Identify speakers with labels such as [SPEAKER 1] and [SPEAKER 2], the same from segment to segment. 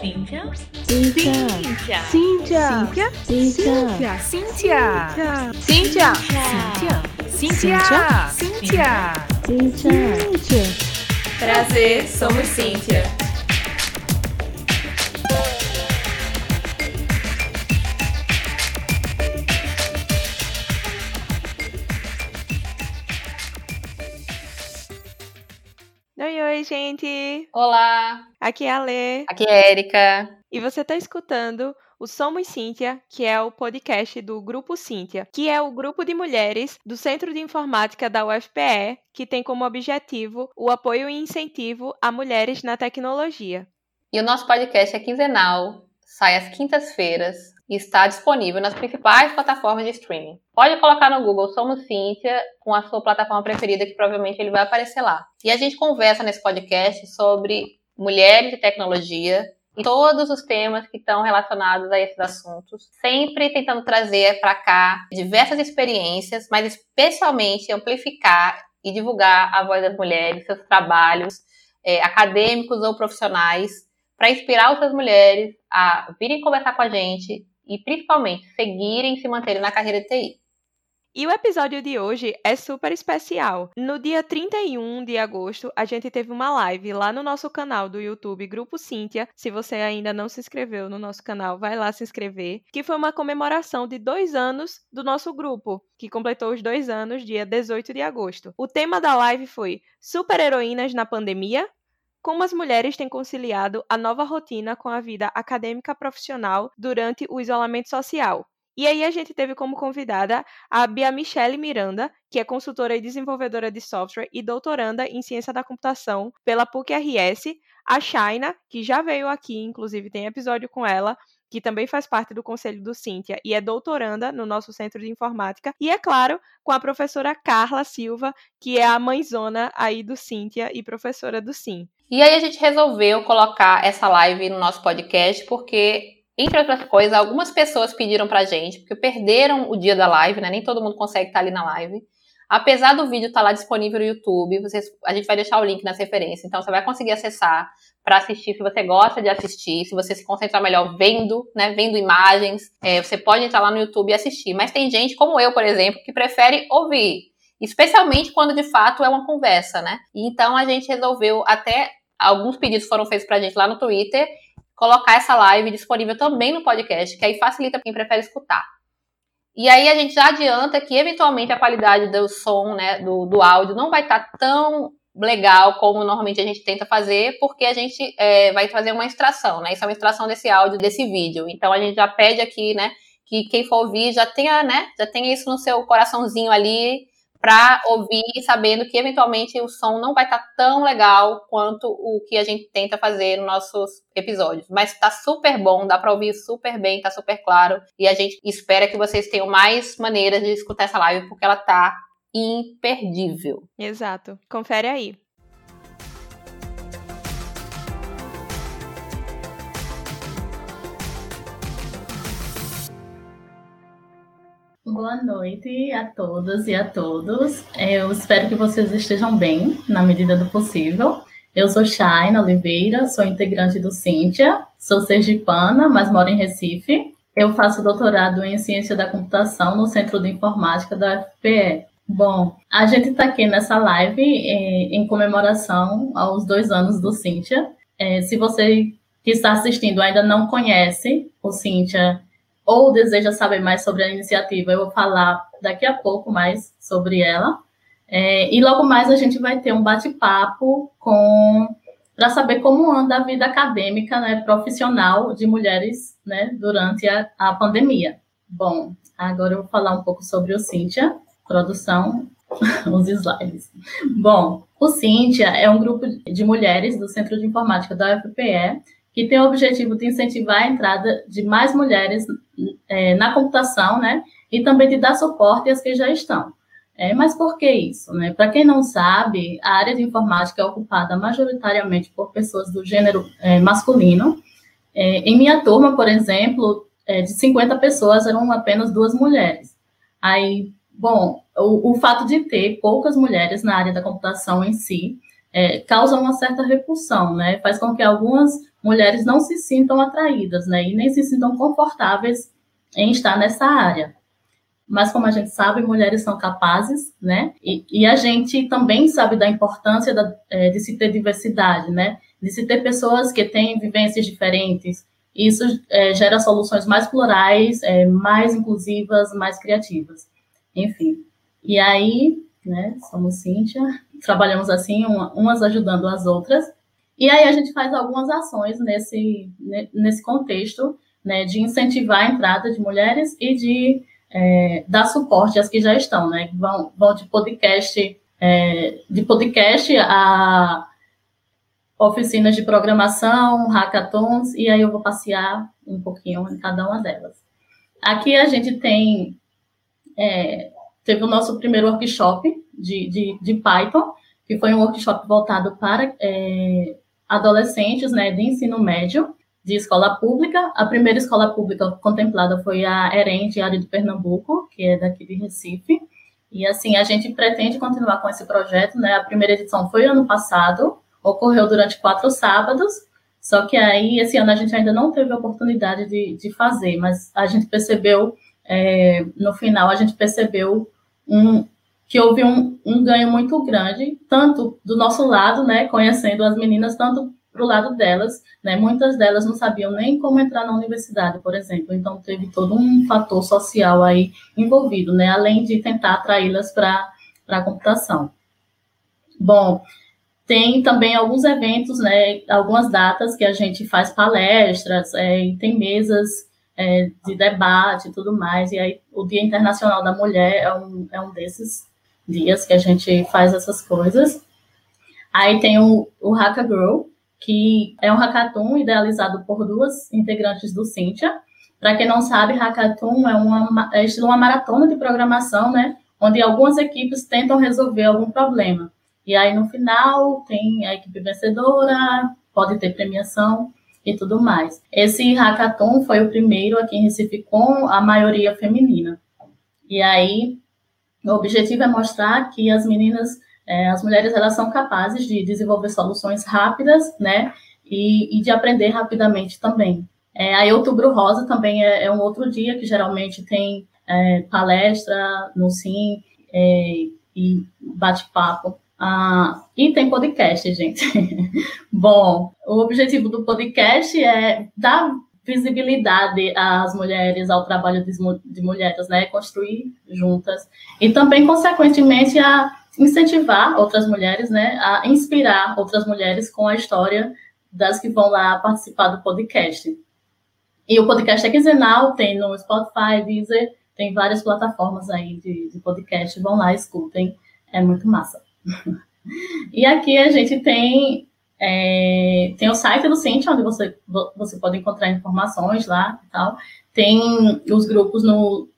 [SPEAKER 1] Cíntia.
[SPEAKER 2] Cíntia.
[SPEAKER 1] Cíntia.
[SPEAKER 2] Cíntia.
[SPEAKER 1] Cíntia.
[SPEAKER 2] Cíntia.
[SPEAKER 1] Cíntia.
[SPEAKER 2] Cíntia.
[SPEAKER 1] Cíntia. Cíntia.
[SPEAKER 2] Cíntia.
[SPEAKER 3] Prazer, somos Cíntia.
[SPEAKER 4] Oi, oi, gente!
[SPEAKER 3] Olá,
[SPEAKER 4] Aqui é a Lê
[SPEAKER 3] aqui é Erika.
[SPEAKER 4] e você está escutando o Somos Cíntia, que é o podcast do Grupo Cíntia, que é o grupo de mulheres do Centro de Informática da UFPE, que tem como objetivo o apoio e incentivo a mulheres na tecnologia.
[SPEAKER 3] E o nosso podcast é quinzenal, sai às quintas-feiras e está disponível nas principais plataformas de streaming. Pode colocar no Google Somos Cíntia com a sua plataforma preferida, que provavelmente ele vai aparecer lá. E a gente conversa nesse podcast sobre mulheres e tecnologia e todos os temas que estão relacionados a esses assuntos, sempre tentando trazer para cá diversas experiências, mas especialmente amplificar e divulgar a voz das mulheres, seus trabalhos eh, acadêmicos ou profissionais, para inspirar outras mulheres a virem conversar com a gente e principalmente seguirem e se manterem na carreira de TI.
[SPEAKER 4] E o episódio de hoje é super especial. No dia 31 de agosto, a gente teve uma live lá no nosso canal do YouTube, Grupo Cíntia. Se você ainda não se inscreveu no nosso canal, vai lá se inscrever. Que foi uma comemoração de dois anos do nosso grupo, que completou os dois anos, dia 18 de agosto. O tema da live foi Super-heroínas na pandemia? Como as mulheres têm conciliado a nova rotina com a vida acadêmica profissional durante o isolamento social. E aí a gente teve como convidada a Bia Michele Miranda, que é consultora e desenvolvedora de software e doutoranda em ciência da computação pela PUC-RS, a Shaina, que já veio aqui, inclusive tem episódio com ela, que também faz parte do conselho do Cíntia e é doutoranda no nosso centro de informática, e é claro, com a professora Carla Silva, que é a mãezona aí do Cíntia e professora do Sim.
[SPEAKER 3] E aí a gente resolveu colocar essa live no nosso podcast porque, entre outras coisas, algumas pessoas pediram pra gente, porque perderam o dia da live, né? Nem todo mundo consegue estar ali na live. Apesar do vídeo estar lá disponível no YouTube, vocês, a gente vai deixar o link nas referências, então você vai conseguir acessar para assistir se você gosta de assistir, se você se concentrar melhor vendo, né? Vendo imagens, é, você pode entrar lá no YouTube e assistir. Mas tem gente como eu, por exemplo, que prefere ouvir. Especialmente quando de fato é uma conversa, né? Então a gente resolveu até alguns pedidos foram feitos pra gente lá no Twitter, colocar essa live disponível também no podcast, que aí facilita quem prefere escutar. E aí a gente já adianta que eventualmente a qualidade do som, né, do, do áudio não vai estar tão legal como normalmente a gente tenta fazer, porque a gente é, vai fazer uma extração, né? Isso é uma extração desse áudio, desse vídeo. Então a gente já pede aqui, né, que quem for ouvir já tenha, né, já tenha isso no seu coraçãozinho ali para ouvir, sabendo que eventualmente o som não vai estar tão legal quanto o que a gente tenta fazer nos nossos episódios. Mas tá super bom, dá para ouvir super bem, tá super claro. E a gente espera que vocês tenham mais maneiras de escutar essa live, porque ela tá imperdível.
[SPEAKER 4] Exato. Confere aí.
[SPEAKER 5] Boa noite a todas e a todos. Eu espero que vocês estejam bem, na medida do possível. Eu sou Shaina Oliveira, sou integrante do Cíntia, sou sergipana, mas moro em Recife. Eu faço doutorado em Ciência da Computação no Centro de Informática da UFPE. Bom, a gente está aqui nessa live eh, em comemoração aos dois anos do Cíntia. Eh, se você que está assistindo ainda não conhece o Cíntia ou deseja saber mais sobre a iniciativa, eu vou falar daqui a pouco mais sobre ela. É, e logo mais a gente vai ter um bate-papo com para saber como anda a vida acadêmica, né, profissional de mulheres, né, durante a, a pandemia. Bom, agora eu vou falar um pouco sobre o Cíntia, produção, os slides. Bom, o Cíntia é um grupo de mulheres do Centro de Informática da UFPE que tem o objetivo de incentivar a entrada de mais mulheres é, na computação, né? E também de dar suporte às que já estão. É, mas por que isso? Né? Para quem não sabe, a área de informática é ocupada majoritariamente por pessoas do gênero é, masculino. É, em minha turma, por exemplo, é, de 50 pessoas eram apenas duas mulheres. Aí, bom, o, o fato de ter poucas mulheres na área da computação em si é, causa uma certa repulsão, né? Faz com que algumas mulheres não se sintam atraídas, né? E nem se sintam confortáveis em estar nessa área. Mas, como a gente sabe, mulheres são capazes, né? E, e a gente também sabe da importância da, é, de se ter diversidade, né? De se ter pessoas que têm vivências diferentes. Isso é, gera soluções mais plurais, é, mais inclusivas, mais criativas. Enfim. E aí, né? Somos Cíntia, trabalhamos assim, uma, umas ajudando as outras. E aí a gente faz algumas ações nesse, nesse contexto, né, de incentivar a entrada de mulheres e de é, dar suporte às que já estão, né? Vão, vão de podcast, é, de podcast a oficinas de programação, hackathons, e aí eu vou passear um pouquinho em cada uma delas. Aqui a gente tem é, teve o nosso primeiro workshop de, de, de, Python, que foi um workshop voltado para é, adolescentes né, de ensino médio, de escola pública. A primeira escola pública contemplada foi a EREM, de área de Pernambuco, que é daqui de Recife. E assim, a gente pretende continuar com esse projeto, né? A primeira edição foi ano passado, ocorreu durante quatro sábados, só que aí, esse ano, a gente ainda não teve a oportunidade de, de fazer, mas a gente percebeu, é, no final, a gente percebeu um, que houve um, um ganho muito grande, tanto do nosso lado, né, conhecendo as meninas, tanto para o lado delas, né? Muitas delas não sabiam nem como entrar na universidade, por exemplo. Então teve todo um fator social aí envolvido, né? Além de tentar atraí-las para a computação. Bom, tem também alguns eventos, né? Algumas datas que a gente faz palestras, é, tem mesas é, de debate e tudo mais. E aí o Dia Internacional da Mulher é um, é um desses dias que a gente faz essas coisas. Aí tem o, o Girl, que é um hackathon idealizado por duas integrantes do Cintia. Para quem não sabe, hackathon é, uma, é estilo uma maratona de programação, né? Onde algumas equipes tentam resolver algum problema. E aí, no final, tem a equipe vencedora, pode ter premiação e tudo mais. Esse hackathon foi o primeiro aqui em Recife com a maioria feminina. E aí, o objetivo é mostrar que as meninas é, as mulheres elas são capazes de desenvolver soluções rápidas, né, e, e de aprender rapidamente também. É, aí Outubro Rosa também é, é, um outro dia que geralmente tem é, palestra no Sim é, e bate-papo. Ah, e tem podcast, gente. Bom, o objetivo do podcast é dar visibilidade às mulheres, ao trabalho de, de mulheres, né? Construir juntas. E também, consequentemente, a incentivar outras mulheres, né, a inspirar outras mulheres com a história das que vão lá participar do podcast. E o podcast é quinzenal, tem no Spotify, Deezer, tem várias plataformas aí de, de podcast, vão lá, escutem, é muito massa. e aqui a gente tem é, tem o site do Cintia, onde você, você pode encontrar informações lá e tal. Tem os grupos no,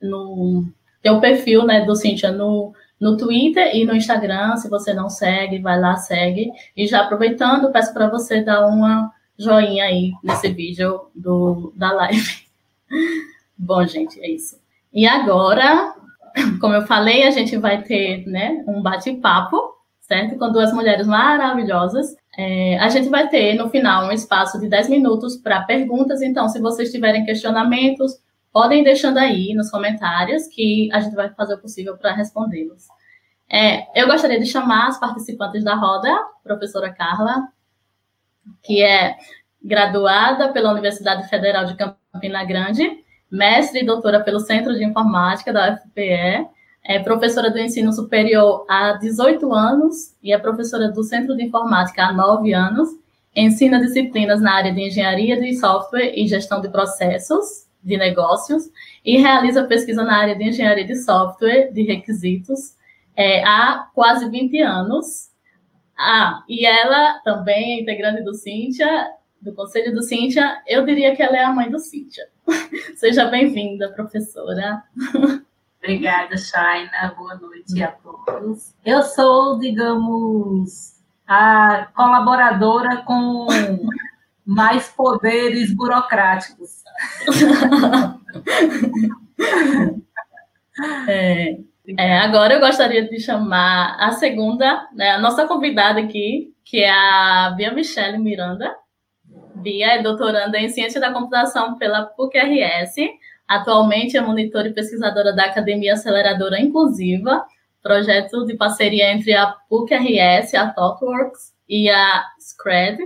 [SPEAKER 5] no tem o perfil né, do Cintia no, no Twitter e no Instagram. Se você não segue, vai lá, segue. E já aproveitando, peço para você dar uma joinha aí nesse vídeo do, da live. Bom, gente, é isso. E agora, como eu falei, a gente vai ter né, um bate-papo, certo? Com duas mulheres maravilhosas. É, a gente vai ter, no final, um espaço de 10 minutos para perguntas. Então, se vocês tiverem questionamentos, podem deixando aí nos comentários que a gente vai fazer o possível para respondê-los. É, eu gostaria de chamar as participantes da roda, professora Carla, que é graduada pela Universidade Federal de Campina Grande, mestre e doutora pelo Centro de Informática da UFPE, é professora do ensino superior há 18 anos e é professora do Centro de Informática há 9 anos, ensina disciplinas na área de engenharia de software e gestão de processos, de negócios e realiza pesquisa na área de engenharia de software de requisitos é, há quase 20 anos. Ah, e ela também é integrante do Cíntia, do Conselho do Cíntia. Eu diria que ela é a mãe do Cíntia. Seja bem-vinda, professora.
[SPEAKER 6] Obrigada, Shaina. Boa noite a todos. Eu sou, digamos, a colaboradora com mais poderes burocráticos.
[SPEAKER 5] é, é, agora eu gostaria de chamar a segunda, né, a nossa convidada aqui, que é a Bia Michele Miranda. Bia é doutoranda em Ciência da Computação pela PUC-RS. Atualmente é monitora e pesquisadora da Academia Aceleradora Inclusiva, projeto de parceria entre a PUC-RS, a ThoughtWorks e a SCRED.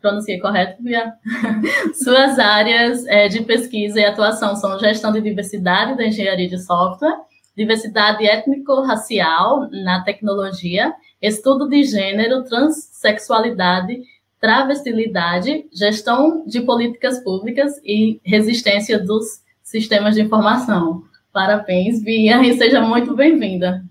[SPEAKER 5] Pronunciei correto, Bia? Suas áreas é, de pesquisa e atuação são gestão de diversidade da engenharia de software, diversidade étnico-racial na tecnologia, estudo de gênero, transexualidade travestilidade, gestão de políticas públicas e resistência dos sistemas de informação. Parabéns, Bia, e seja muito bem-vinda.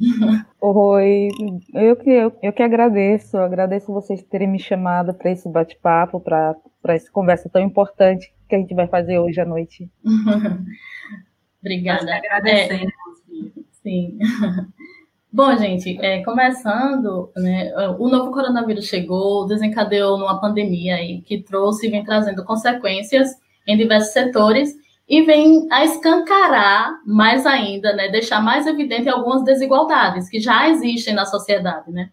[SPEAKER 7] Oi, eu que, eu, eu que agradeço, eu agradeço vocês terem me chamado para esse bate-papo, para essa conversa tão importante que a gente vai fazer hoje à noite.
[SPEAKER 5] Obrigada. Nós
[SPEAKER 6] agradecemos.
[SPEAKER 5] É, sim. Bom, gente, é, começando, né, o novo coronavírus chegou, desencadeou numa pandemia aí, que trouxe e vem trazendo consequências em diversos setores e vem a escancarar mais ainda, né, deixar mais evidente algumas desigualdades que já existem na sociedade, né?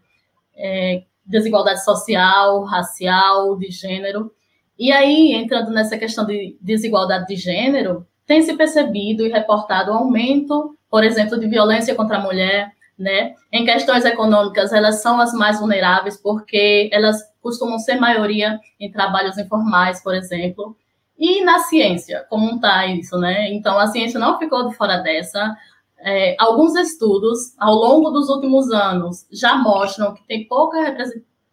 [SPEAKER 5] É, desigualdade social, racial, de gênero. E aí, entrando nessa questão de desigualdade de gênero, tem se percebido e reportado aumento, por exemplo, de violência contra a mulher, né? Em questões econômicas, elas são as mais vulneráveis porque elas costumam ser maioria em trabalhos informais, por exemplo. E na ciência, como está isso, né? Então, a ciência não ficou de fora dessa. É, alguns estudos, ao longo dos últimos anos, já mostram que tem pouca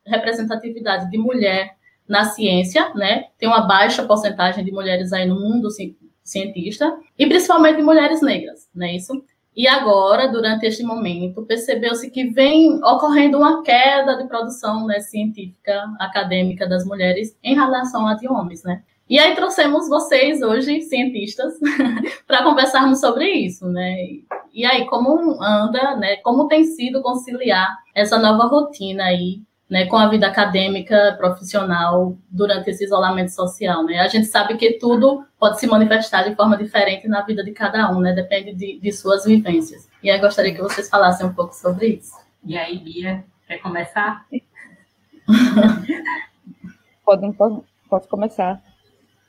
[SPEAKER 5] representatividade de mulher na ciência, né? Tem uma baixa porcentagem de mulheres aí no mundo cientista, e principalmente de mulheres negras, não é isso? E agora, durante este momento, percebeu-se que vem ocorrendo uma queda de produção né, científica, acadêmica das mulheres em relação a de homens, né? E aí trouxemos vocês hoje, cientistas, para conversarmos sobre isso, né? E aí, como anda, né? Como tem sido conciliar essa nova rotina aí né, com a vida acadêmica, profissional, durante esse isolamento social, né? A gente sabe que tudo pode se manifestar de forma diferente na vida de cada um, né? Depende de, de suas vivências. E aí gostaria que vocês falassem um pouco sobre isso.
[SPEAKER 6] E aí, Bia, quer começar?
[SPEAKER 7] pode, pode, posso começar.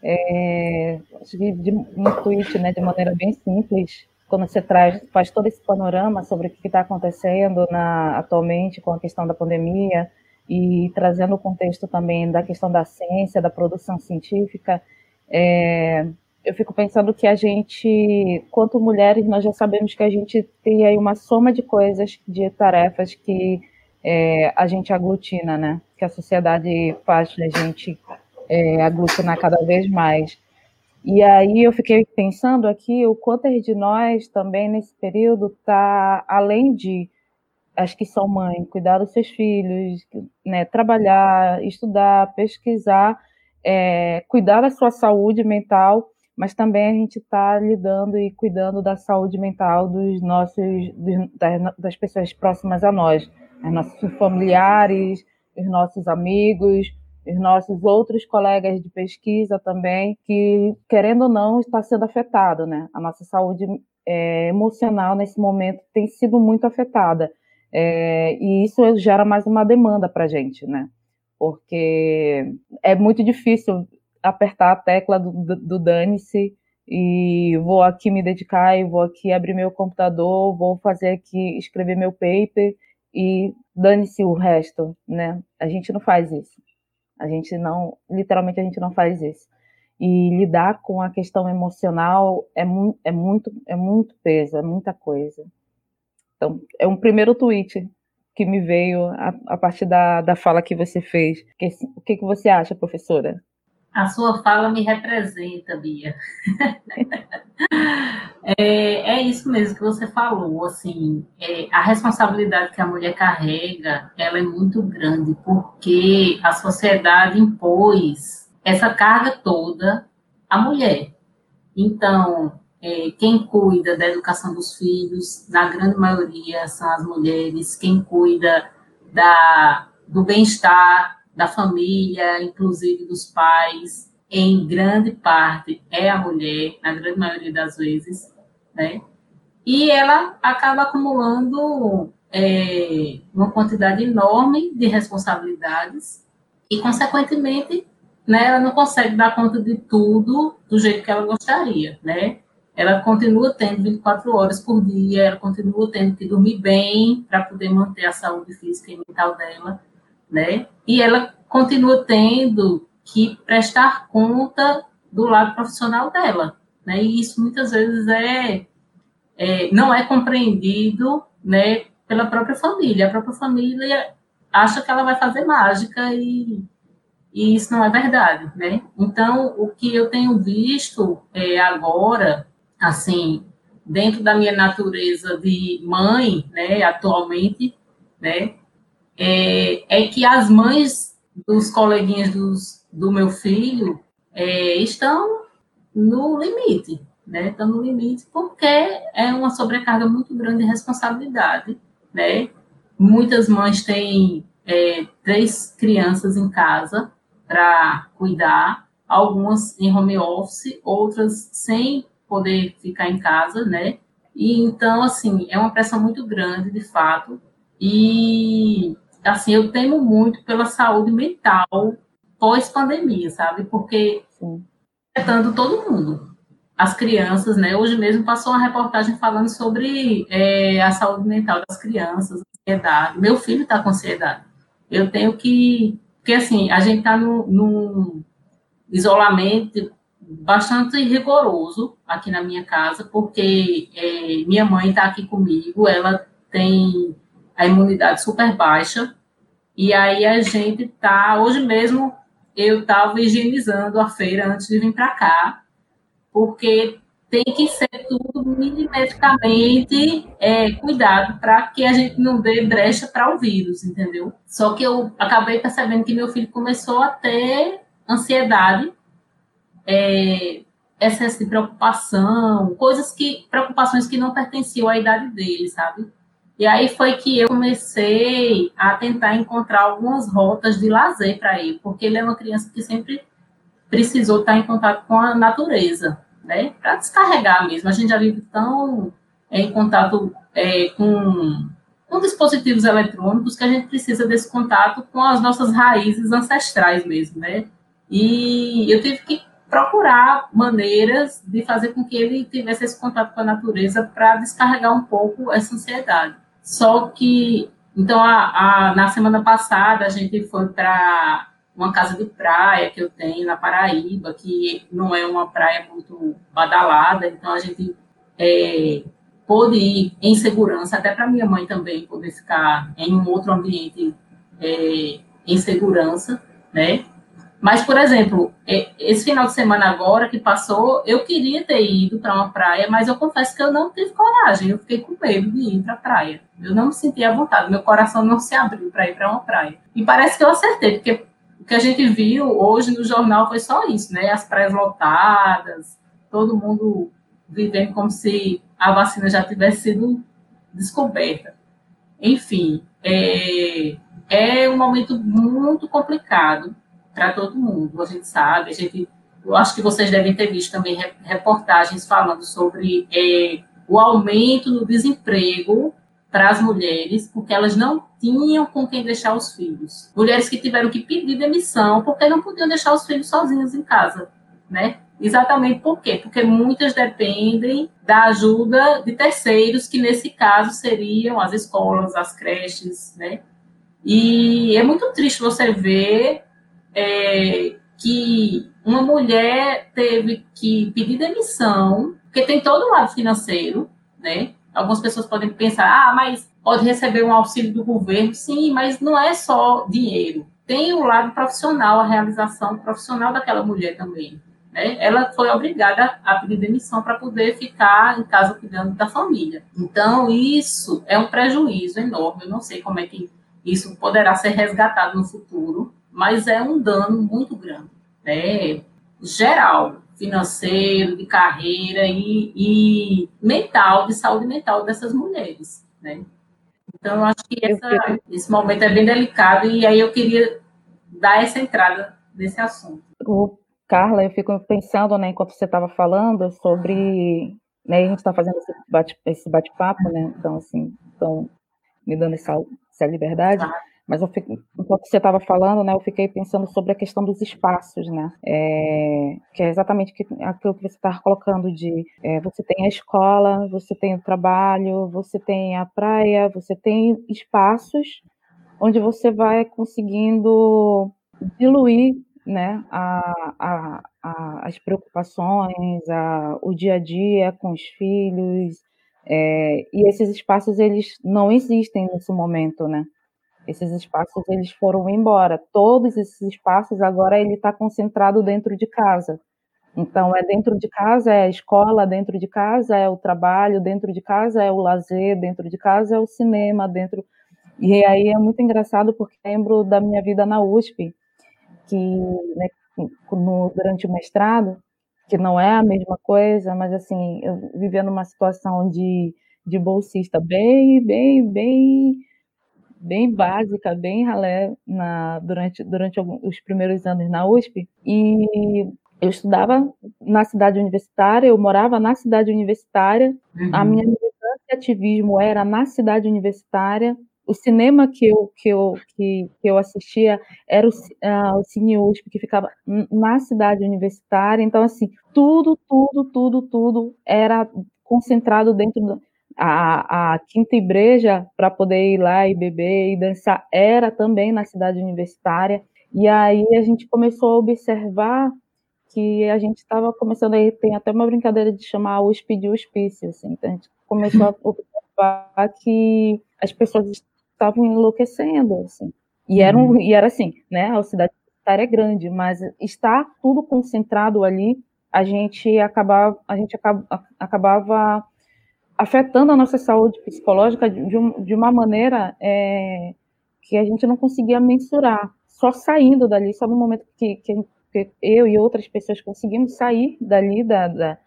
[SPEAKER 7] É, acho que de, um tweet, né, de maneira bem simples, quando você traz, faz todo esse panorama sobre o que está acontecendo na, atualmente com a questão da pandemia, e trazendo o contexto também da questão da ciência, da produção científica, é, eu fico pensando que a gente, quanto mulheres, nós já sabemos que a gente tem aí uma soma de coisas, de tarefas que é, a gente aglutina, né? Que a sociedade faz a gente é, aglutinar cada vez mais. E aí eu fiquei pensando aqui o quanto de nós também nesse período está além de as que são mães, cuidar dos seus filhos, né, trabalhar, estudar, pesquisar, é, cuidar da sua saúde mental, mas também a gente está lidando e cuidando da saúde mental dos nossos, dos, das, das pessoas próximas a nós, os nossos familiares, os nossos amigos, os nossos outros colegas de pesquisa também, que, querendo ou não, está sendo afetado, né? A nossa saúde é, emocional nesse momento tem sido muito afetada. É, e isso gera mais uma demanda para a gente, né? Porque é muito difícil apertar a tecla do, do, do dane-se e vou aqui me dedicar e vou aqui abrir meu computador, vou fazer aqui, escrever meu paper e dane-se o resto, né? A gente não faz isso. A gente não, literalmente a gente não faz isso. E lidar com a questão emocional é, mu é muito, é muito peso, é muita coisa. Então, é um primeiro tweet que me veio a, a partir da, da fala que você fez. Que, o que, que você acha, professora?
[SPEAKER 6] A sua fala me representa, Bia. é, é, isso mesmo que você falou, assim, é, a responsabilidade que a mulher carrega, ela é muito grande, porque a sociedade impôs essa carga toda à mulher. Então, é, quem cuida da educação dos filhos, na grande maioria, são as mulheres. Quem cuida da, do bem-estar da família, inclusive dos pais, em grande parte é a mulher, na grande maioria das vezes, né? E ela acaba acumulando é, uma quantidade enorme de responsabilidades e, consequentemente, né, ela não consegue dar conta de tudo do jeito que ela gostaria, né? Ela continua tendo 24 horas por dia, ela continua tendo que dormir bem para poder manter a saúde física e mental dela, né? E ela continua tendo que prestar conta do lado profissional dela, né? E isso muitas vezes é, é não é compreendido, né, pela própria família. A própria família acha que ela vai fazer mágica e, e isso não é verdade, né? Então, o que eu tenho visto é, agora, assim, dentro da minha natureza de mãe, né, atualmente, né, é, é que as mães dos coleguinhas dos, do meu filho é, estão no limite, né? Estão no limite porque é uma sobrecarga muito grande de responsabilidade, né? Muitas mães têm é, três crianças em casa para cuidar, algumas em home office, outras sem poder ficar em casa, né? E então, assim, é uma pressão muito grande, de fato, e assim, eu temo muito pela saúde mental pós-pandemia, sabe? Porque afetando todo mundo. As crianças, né? Hoje mesmo passou uma reportagem falando sobre é, a saúde mental das crianças, ansiedade. Meu filho está com ansiedade. Eu tenho que. Porque, assim, a gente está num, isolamento bastante rigoroso aqui na minha casa, porque é, minha mãe está aqui comigo, ela tem a imunidade super baixa, e aí a gente tá, hoje mesmo eu estava higienizando a feira antes de vir para cá, porque tem que ser tudo milimetricamente é, cuidado para que a gente não dê brecha para o vírus, entendeu? Só que eu acabei percebendo que meu filho começou a ter ansiedade, é, excesso de preocupação, coisas que, preocupações que não pertenciam à idade dele, sabe? E aí foi que eu comecei a tentar encontrar algumas rotas de lazer para ele, porque ele é uma criança que sempre precisou estar em contato com a natureza, né? Para descarregar mesmo. A gente já vive tão em contato é, com, com dispositivos eletrônicos que a gente precisa desse contato com as nossas raízes ancestrais mesmo, né? E eu tive que procurar maneiras de fazer com que ele tivesse esse contato com a natureza para descarregar um pouco essa ansiedade. Só que, então, a, a, na semana passada, a gente foi para uma casa de praia que eu tenho na Paraíba, que não é uma praia muito badalada, então a gente é, pôde ir em segurança, até para minha mãe também poder ficar em um outro ambiente é, em segurança, né? Mas, por exemplo, esse final de semana agora que passou, eu queria ter ido para uma praia, mas eu confesso que eu não tive coragem, eu fiquei com medo de ir para a praia. Eu não me senti à vontade, meu coração não se abriu para ir para uma praia. E parece que eu acertei, porque o que a gente viu hoje no jornal foi só isso, né? As praias lotadas, todo mundo vivendo como se a vacina já tivesse sido descoberta. Enfim, é, é um momento muito complicado para todo mundo. A gente sabe, a gente, eu acho que vocês devem ter visto também reportagens falando sobre é, o aumento no desemprego para as mulheres, porque elas não tinham com quem deixar os filhos. Mulheres que tiveram que pedir demissão porque não podiam deixar os filhos sozinhos em casa, né? Exatamente por quê? Porque muitas dependem da ajuda de terceiros, que nesse caso seriam as escolas, as creches, né? E é muito triste você ver é, que uma mulher teve que pedir demissão, porque tem todo o lado financeiro, né? Algumas pessoas podem pensar, ah, mas pode receber um auxílio do governo, sim, mas não é só dinheiro. Tem o lado profissional, a realização profissional daquela mulher também. Né? Ela foi obrigada a pedir demissão para poder ficar em casa cuidando da família. Então, isso é um prejuízo enorme. Eu não sei como é que isso poderá ser resgatado no futuro, mas é um dano muito grande, né? Geral, financeiro, de carreira e, e mental, de saúde mental dessas mulheres, né? Então, eu acho que essa, esse momento é bem delicado e aí eu queria dar essa entrada nesse assunto.
[SPEAKER 7] O Carla, eu fico pensando, né, enquanto você estava falando sobre, né, a gente está fazendo esse bate, esse bate-papo, né, então, assim, então, me dando essa, essa liberdade, mas enquanto você estava falando, né, eu fiquei pensando sobre a questão dos espaços, né, é, que é exatamente aquilo que você estava colocando de é, você tem a escola, você tem o trabalho, você tem a praia, você tem espaços onde você vai conseguindo diluir né, a, a, a, as preocupações, a, o dia a dia com os filhos, é, e esses espaços eles não existem nesse momento, né? Esses espaços eles foram embora. Todos esses espaços agora ele está concentrado dentro de casa. Então é dentro de casa é a escola, dentro de casa é o trabalho, dentro de casa é o lazer, dentro de casa é o cinema, dentro e aí é muito engraçado porque lembro da minha vida na USP, que né, no, durante o mestrado, que não é a mesma coisa, mas assim, eu numa situação de, de bolsista bem, bem, bem bem básica, bem ralé na, durante, durante os primeiros anos na USP. E eu estudava na cidade universitária, eu morava na cidade universitária, uhum. a minha militância e ativismo era na cidade universitária, o cinema que eu, que eu, que, que eu assistia era o, uh, o Cine USP, que ficava na cidade universitária. Então, assim, tudo, tudo, tudo, tudo era concentrado dentro da a, a quinta igreja para poder ir lá e beber e dançar era também na cidade universitária. E aí a gente começou a observar que a gente estava começando aí, tem até uma brincadeira de chamar USP de hospício, assim, então a gente começou a observar que as pessoas estavam enlouquecendo, assim. E era, um, e era assim, né? A cidade é grande, mas está tudo concentrado ali, a gente acabava, a gente acaba, acabava afetando a nossa saúde psicológica de, um, de uma maneira é, que a gente não conseguia mensurar. Só saindo dali, só no momento que, que, que eu e outras pessoas conseguimos sair dali, da, da,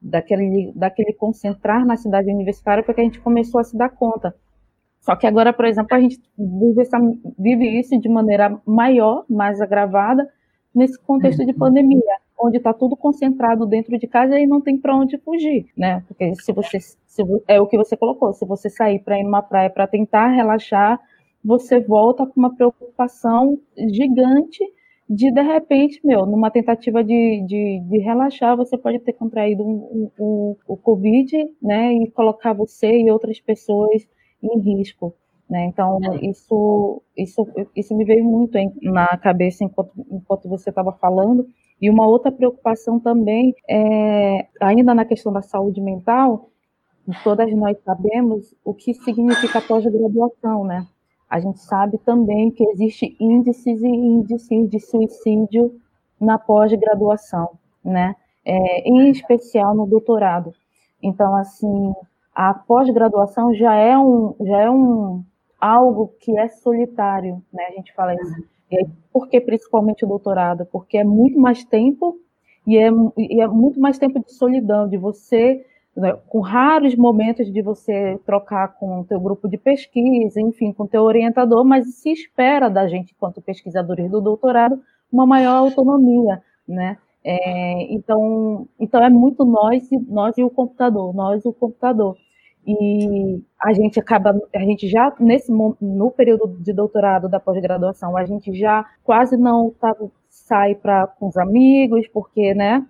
[SPEAKER 7] daquele, daquele concentrar na cidade universitária, foi que a gente começou a se dar conta só que agora, por exemplo, a gente vive, essa, vive isso de maneira maior, mais agravada, nesse contexto de uhum. pandemia, onde está tudo concentrado dentro de casa e não tem para onde fugir, né? Porque se você, se, é o que você colocou, se você sair para ir numa praia para tentar relaxar, você volta com uma preocupação gigante de de repente, meu, numa tentativa de, de, de relaxar, você pode ter contraído um, um, um, o Covid, né, e colocar você e outras pessoas em risco. Né? Então, isso, isso, isso me veio muito na cabeça enquanto, enquanto você estava falando. E uma outra preocupação também, é, ainda na questão da saúde mental, todas nós sabemos o que significa pós-graduação, né? A gente sabe também que existe índices e índices de suicídio na pós-graduação, né? É, em especial no doutorado. Então, assim, a pós-graduação já é um já é um algo que é solitário, né? A gente fala isso. Aí, por que principalmente o doutorado? Porque é muito mais tempo e é, e é muito mais tempo de solidão, de você né, com raros momentos de você trocar com o teu grupo de pesquisa, enfim, com o teu orientador, mas se espera da gente, enquanto pesquisadores do doutorado, uma maior autonomia, né? É, então, então é muito nós e nós e o computador, nós e o computador. E a gente acaba, a gente já nesse no período de doutorado da pós-graduação, a gente já quase não tá, sai para com os amigos, porque, né,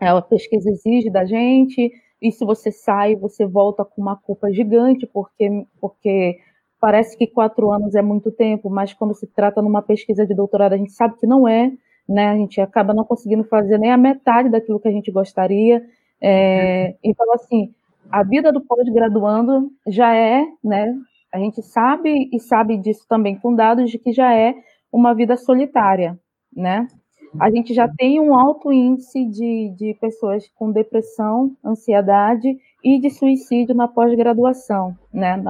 [SPEAKER 7] a pesquisa exige da gente. E se você sai, você volta com uma culpa gigante, porque porque parece que quatro anos é muito tempo, mas quando se trata numa pesquisa de doutorado, a gente sabe que não é né? A gente acaba não conseguindo fazer nem a metade daquilo que a gente gostaria. É, então, assim, a vida do pós-graduando já é, né? A gente sabe e sabe disso também com dados de que já é uma vida solitária, né? A gente já tem um alto índice de, de pessoas com depressão, ansiedade e de suicídio na pós-graduação, né?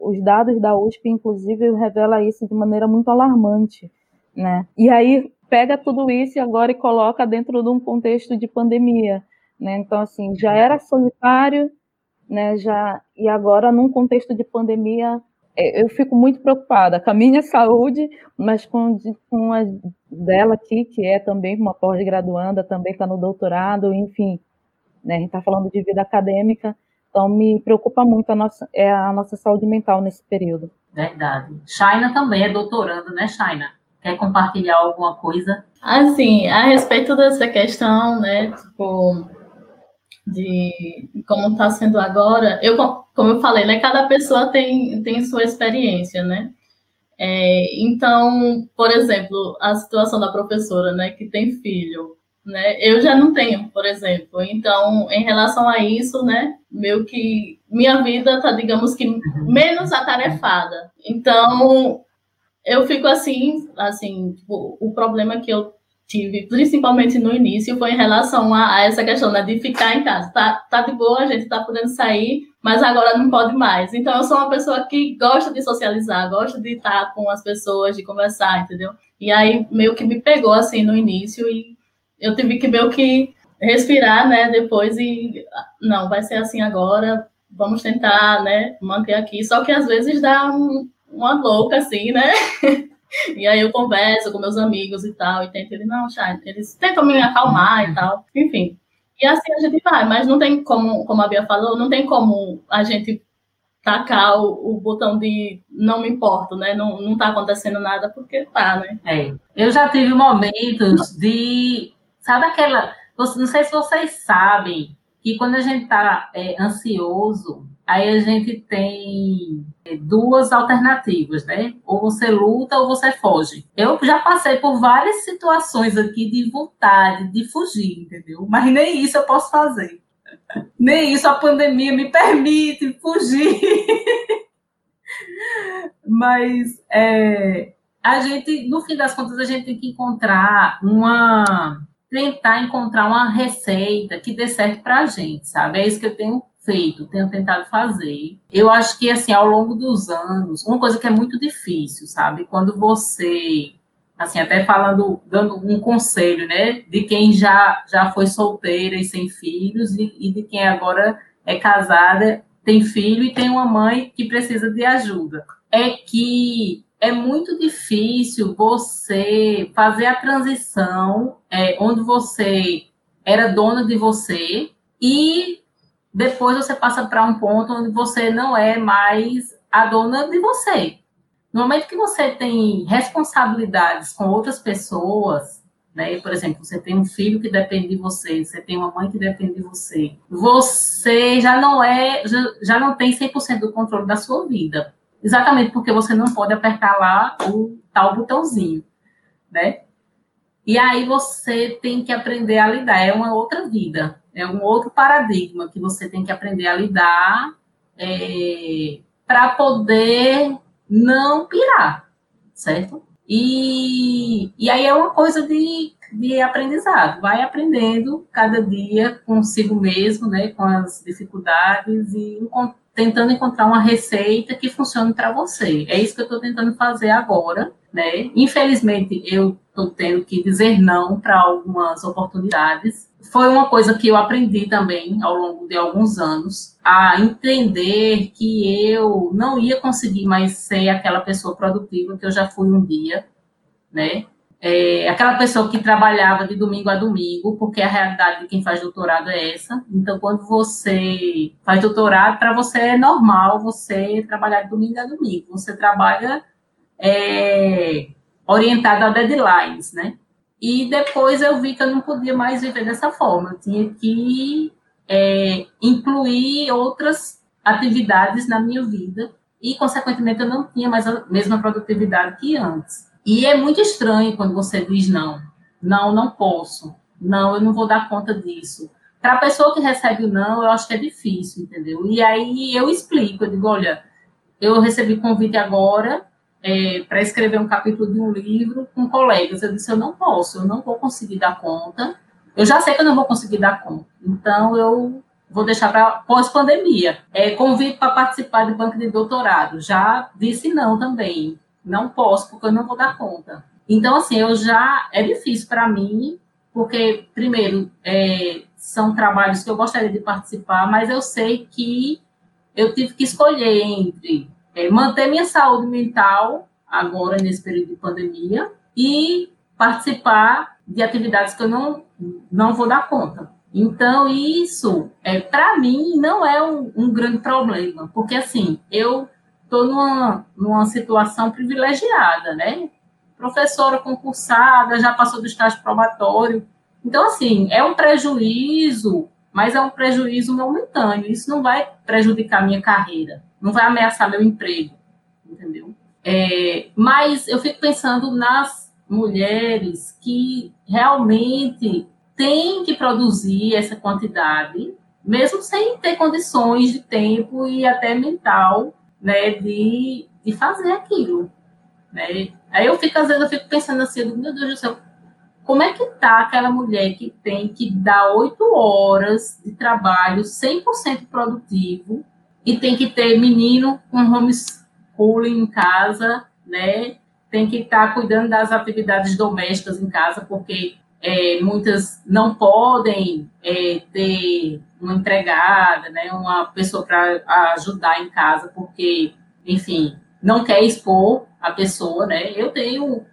[SPEAKER 7] Os dados da USP, inclusive, revela isso de maneira muito alarmante, né? E aí pega tudo isso agora e coloca dentro de um contexto de pandemia, né? Então assim, já era solitário, né? Já e agora num contexto de pandemia, é, eu fico muito preocupada com a minha saúde, mas com, com a dela aqui, que é também uma pós-graduanda, também está no doutorado, enfim, né? A gente está falando de vida acadêmica, então me preocupa muito a nossa, é a nossa saúde mental nesse período.
[SPEAKER 6] Verdade. Shaina também é doutoranda, né, Shaina? Quer compartilhar alguma coisa?
[SPEAKER 5] Assim, a respeito dessa questão, né, tipo, de como está sendo agora, eu, como eu falei, né, cada pessoa tem, tem sua experiência, né? É, então, por exemplo, a situação da professora, né, que tem filho, né, eu já não tenho, por exemplo. Então, em relação a isso, né, meio que minha vida tá, digamos que, menos atarefada. Então, eu fico assim, assim, tipo, o problema que eu tive, principalmente no início, foi em relação a, a, essa questão né, de ficar em casa. Tá, tá de boa, a gente tá podendo sair, mas agora não pode mais. Então, eu sou uma pessoa que gosta de socializar, gosta de estar com as pessoas, de conversar, entendeu? E aí, meio que me pegou, assim, no início, e eu tive que meio que respirar, né, depois e, não, vai ser assim agora, vamos tentar, né, manter aqui. Só que às vezes dá um, uma louca, assim, né? E aí eu converso com meus amigos e tal, e tento ele, não, Chay, eles tentam me acalmar e tal, enfim. E assim a gente vai, mas não tem como, como a Bia falou, não tem como a gente tacar o, o botão de não me importo, né? Não, não tá acontecendo nada porque tá, né?
[SPEAKER 6] É. Eu já tive momentos de. Sabe aquela. Não sei se vocês sabem que quando a gente tá é, ansioso, aí a gente tem duas alternativas, né? Ou você luta ou você foge. Eu já passei por várias situações aqui de vontade de fugir, entendeu? Mas nem isso eu posso fazer. Nem isso a pandemia me permite fugir. Mas é, a gente, no fim das contas, a gente tem que encontrar uma. tentar encontrar uma receita que dê certo pra gente, sabe? É isso que eu tenho feito, tenho tentado fazer. Eu acho que, assim, ao longo dos anos, uma coisa que é muito difícil, sabe? Quando você, assim, até falando, dando um conselho, né? De quem já, já foi solteira e sem filhos e, e de quem agora é casada, tem filho e tem uma mãe que precisa de ajuda. É que é muito difícil você fazer a transição é, onde você era dona de você e depois você passa para um ponto onde você não é mais a dona de você. No momento que você tem responsabilidades com outras pessoas, né? Por exemplo, você tem um filho que depende de você, você tem uma mãe que depende de você. Você já não é, já, não tem 100% do controle da sua vida. Exatamente porque você não pode apertar lá o tal botãozinho, né? E aí você tem que aprender a lidar, é uma outra vida é um outro paradigma que você tem que aprender a lidar é, para poder não pirar, certo? E, e aí é uma coisa de, de aprendizado, vai aprendendo cada dia consigo mesmo, né, com as dificuldades e tentando encontrar uma receita que funcione para você. É isso que eu estou tentando fazer agora, né? Infelizmente, eu estou tendo que dizer não para algumas oportunidades, foi uma coisa que eu aprendi também ao longo de alguns anos, a entender que eu não ia conseguir mais ser aquela pessoa produtiva que eu já fui um dia, né? É, aquela pessoa que trabalhava de domingo a domingo, porque a realidade de quem faz doutorado é essa. Então, quando você faz doutorado, para você é normal você trabalhar de domingo a domingo. Você trabalha é, orientado a deadlines, né? E depois eu vi que eu não podia mais viver dessa forma, eu tinha que é, incluir outras atividades na minha vida e, consequentemente, eu não tinha mais a mesma produtividade que antes. E é muito estranho quando você diz não, não, não posso, não, eu não vou dar conta disso. Para a pessoa que recebe o não, eu acho que é difícil, entendeu? E aí eu explico, eu digo, olha, eu recebi convite agora, é, para escrever um capítulo de um livro com colegas. Eu disse, eu não posso, eu não vou conseguir dar conta. Eu já sei que eu não vou conseguir dar conta. Então, eu vou deixar para pós-pandemia. É, convite para participar de banco de doutorado. Já disse não também. Não posso, porque eu não vou dar conta. Então, assim, eu já... É difícil para mim, porque, primeiro, é, são trabalhos que eu gostaria de participar, mas eu sei que eu tive que escolher entre é, manter minha saúde mental agora nesse período de pandemia e participar de atividades que eu não, não vou dar conta. Então, isso, é, para mim, não é um, um, grande problema, porque, assim, eu estou numa, numa situação privilegiada, né? Professora concursada, já passou do estágio probatório. Então, assim, é um prejuízo, mas é um prejuízo momentâneo. Isso não vai prejudicar minha carreira, não vai ameaçar meu emprego, entendeu? É, mas eu fico pensando nas mulheres que realmente têm que produzir essa quantidade, mesmo sem ter condições de tempo e até mental né, de, de fazer aquilo. Né? Aí eu fico, às vezes, eu fico pensando assim, meu Deus do céu, como é que tá aquela mulher que tem que dar oito horas de trabalho 100% produtivo e tem que ter menino com homeschooling em casa, né? Tem que estar tá cuidando das atividades domésticas em casa, porque é, muitas não podem é, ter uma empregada, né, uma pessoa para ajudar em casa, porque, enfim, não quer expor a pessoa, né? Eu tenho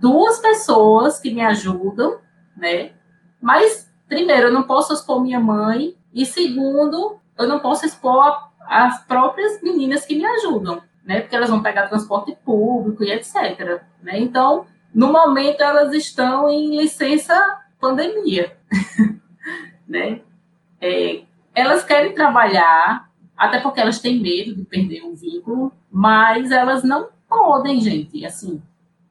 [SPEAKER 6] duas pessoas que me ajudam, né? Mas, primeiro, eu não posso expor minha mãe, e segundo, eu não posso expor as próprias meninas que me ajudam, né? Porque elas vão pegar transporte público e etc. Né? Então, no momento, elas estão em licença pandemia, né? É, elas querem trabalhar, até porque elas têm medo de perder o vínculo, mas elas não podem, gente, assim.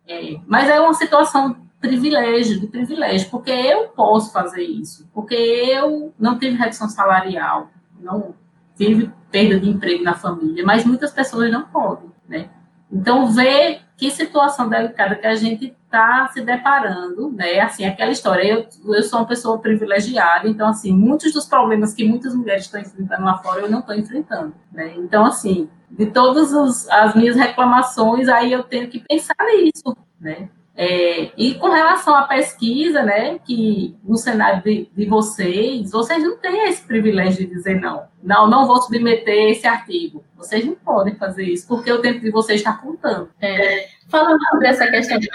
[SPEAKER 6] É, mas é uma situação privilégio, de privilégio, porque eu posso fazer isso, porque eu não tive redução salarial, não tive perda de emprego na família, mas muitas pessoas não podem, né? Então, ver que situação delicada que a gente está se deparando, né? Assim, aquela história. Eu, eu sou uma pessoa privilegiada, então, assim, muitos dos problemas que muitas mulheres estão enfrentando lá fora, eu não estou enfrentando, né? Então, assim, de todas as minhas reclamações, aí eu tenho que pensar nisso, né? É, e com relação à pesquisa, né, que no cenário de, de, vocês, vocês não têm esse privilégio de dizer não. Não, não vou submeter esse artigo. Vocês não podem fazer isso, porque o tempo de vocês está contando.
[SPEAKER 5] É, falando sobre essa questão de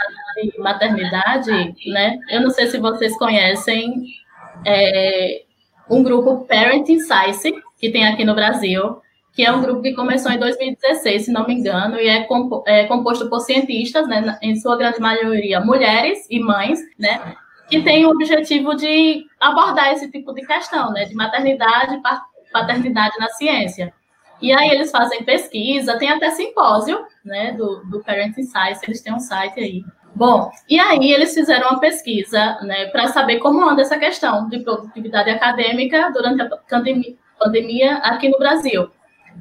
[SPEAKER 5] maternidade, né, eu não sei se vocês conhecem é, um grupo Parenting Science, que tem aqui no Brasil, que é um grupo que começou em 2016, se não me engano, e é, compo é composto por cientistas, né, em sua grande maioria mulheres e mães, né, que tem o objetivo de abordar esse tipo de questão, né, de maternidade e paternidade na ciência. E aí eles fazem pesquisa, tem até simpósio, né, do, do Parenting Science, eles têm um site aí. Bom, e aí eles fizeram uma pesquisa, né, para saber como anda essa questão de produtividade acadêmica durante a pandemia aqui no Brasil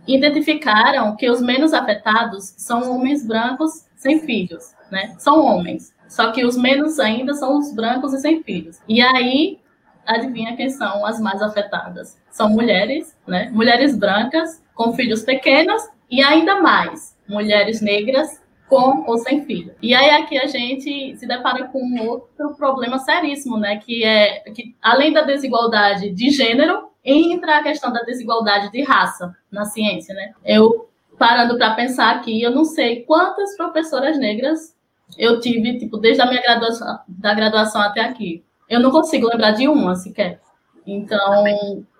[SPEAKER 5] identificaram que os menos afetados são homens brancos sem filhos, né? São homens. Só que os menos ainda são os brancos e sem filhos. E aí, adivinha quem são as mais afetadas? São mulheres, né? Mulheres brancas com filhos pequenos e ainda mais mulheres negras com ou sem filho. E aí aqui a gente se depara com outro problema seríssimo, né? Que é que além da desigualdade de gênero, entra a questão da desigualdade de raça na ciência, né? Eu parando para pensar aqui, eu não sei quantas professoras negras eu tive, tipo, desde a minha graduação, da graduação até aqui. Eu não consigo lembrar de uma sequer. Então,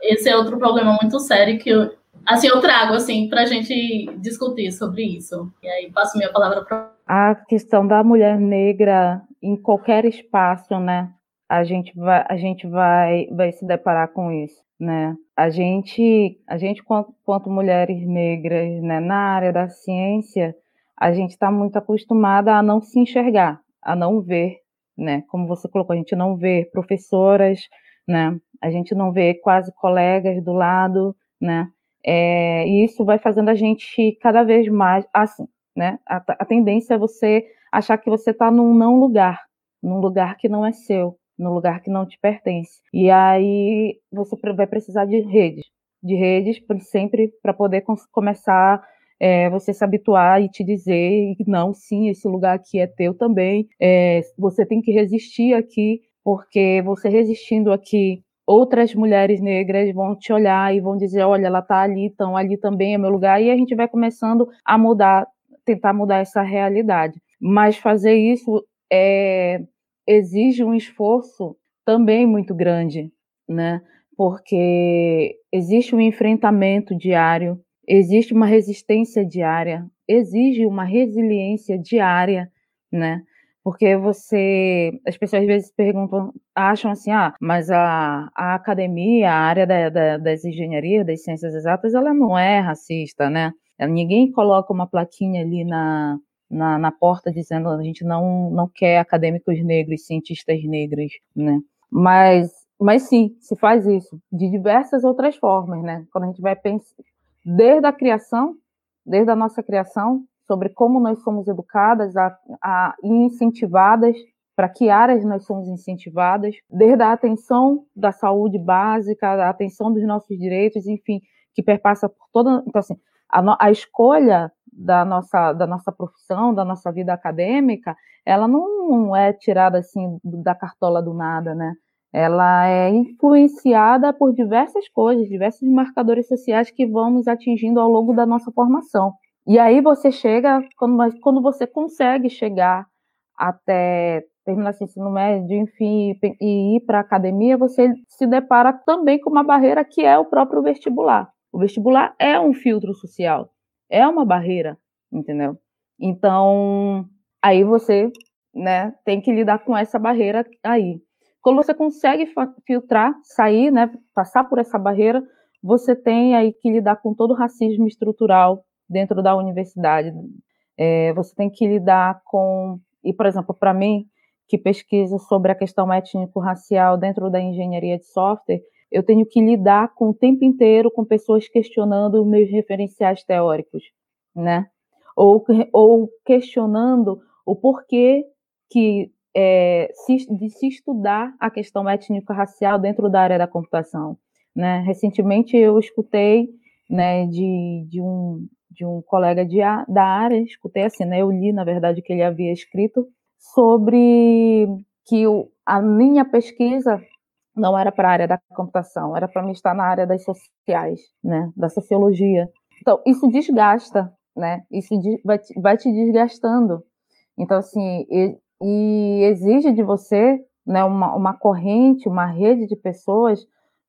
[SPEAKER 5] esse é outro problema muito sério que eu, assim, eu trago, assim, para a gente discutir sobre isso. E aí, passo minha palavra para...
[SPEAKER 7] A questão da mulher negra em qualquer espaço, né? A gente vai, a gente vai, vai se deparar com isso né? A gente, a gente quanto, quanto mulheres negras, né, na área da ciência, a gente está muito acostumada a não se enxergar, a não ver, né? Como você colocou, a gente não vê professoras, né? A gente não vê quase colegas do lado, né? É, e isso vai fazendo a gente cada vez mais assim, né? A, a tendência é você achar que você está num não lugar, num lugar que não é seu, no lugar que não te pertence. E aí você vai precisar de redes, de redes sempre para poder começar é, você se habituar e te dizer não, sim, esse lugar aqui é teu também. É, você tem que resistir aqui, porque você resistindo aqui, outras mulheres negras vão te olhar e vão dizer, olha, ela está ali, então ali também é meu lugar. E a gente vai começando a mudar, tentar mudar essa realidade. Mas fazer isso é exige um esforço também muito grande, né? Porque existe um enfrentamento diário, existe uma resistência diária, exige uma resiliência diária, né? Porque você, as pessoas às vezes perguntam, acham assim, ah, mas a, a academia, a área da, da, das engenharias, das ciências exatas, ela não é racista, né? Ninguém coloca uma plaquinha ali na, na, na porta dizendo a gente não, não quer acadêmicos negros, cientistas negros, né? Mas, mas sim, se faz isso de diversas outras formas, né? Quando a gente vai pensar, desde a criação, desde a nossa criação, sobre como nós somos educadas a, a incentivadas para que áreas nós somos incentivadas, desde a atenção da saúde básica, a atenção dos nossos direitos, enfim, que perpassa por toda. Então, assim, a, a escolha da nossa, da nossa profissão, da nossa vida acadêmica, ela não é tirada assim da cartola do nada, né? Ela é influenciada por diversas coisas, diversos marcadores sociais que vamos atingindo ao longo da nossa formação. E aí você chega, quando, quando você consegue chegar até terminar esse ensino médio, enfim, e ir para a academia, você se depara também com uma barreira que é o próprio vestibular. O vestibular é um filtro social, é uma barreira, entendeu? Então, aí você né, tem que lidar com essa barreira aí. Quando você consegue filtrar, sair, né, passar por essa barreira, você tem aí que lidar com todo o racismo estrutural dentro da universidade. É, você tem que lidar com, e por exemplo, para mim, que pesquisa sobre a questão étnico-racial dentro da engenharia de software, eu tenho que lidar com o tempo inteiro com pessoas questionando meus referenciais teóricos, né? Ou, ou questionando o porquê que é, se, de se estudar a questão étnico-racial dentro da área da computação. Né? Recentemente eu escutei né, de, de, um, de um colega de, da área, escutei assim, né, eu li, na verdade, que ele havia escrito sobre que o, a minha pesquisa não era para a área da computação, era para mim estar na área das sociais, né, da sociologia. Então, isso desgasta, né, isso vai, vai te desgastando. Então, assim, e, e exige de você, né, uma, uma corrente, uma rede de pessoas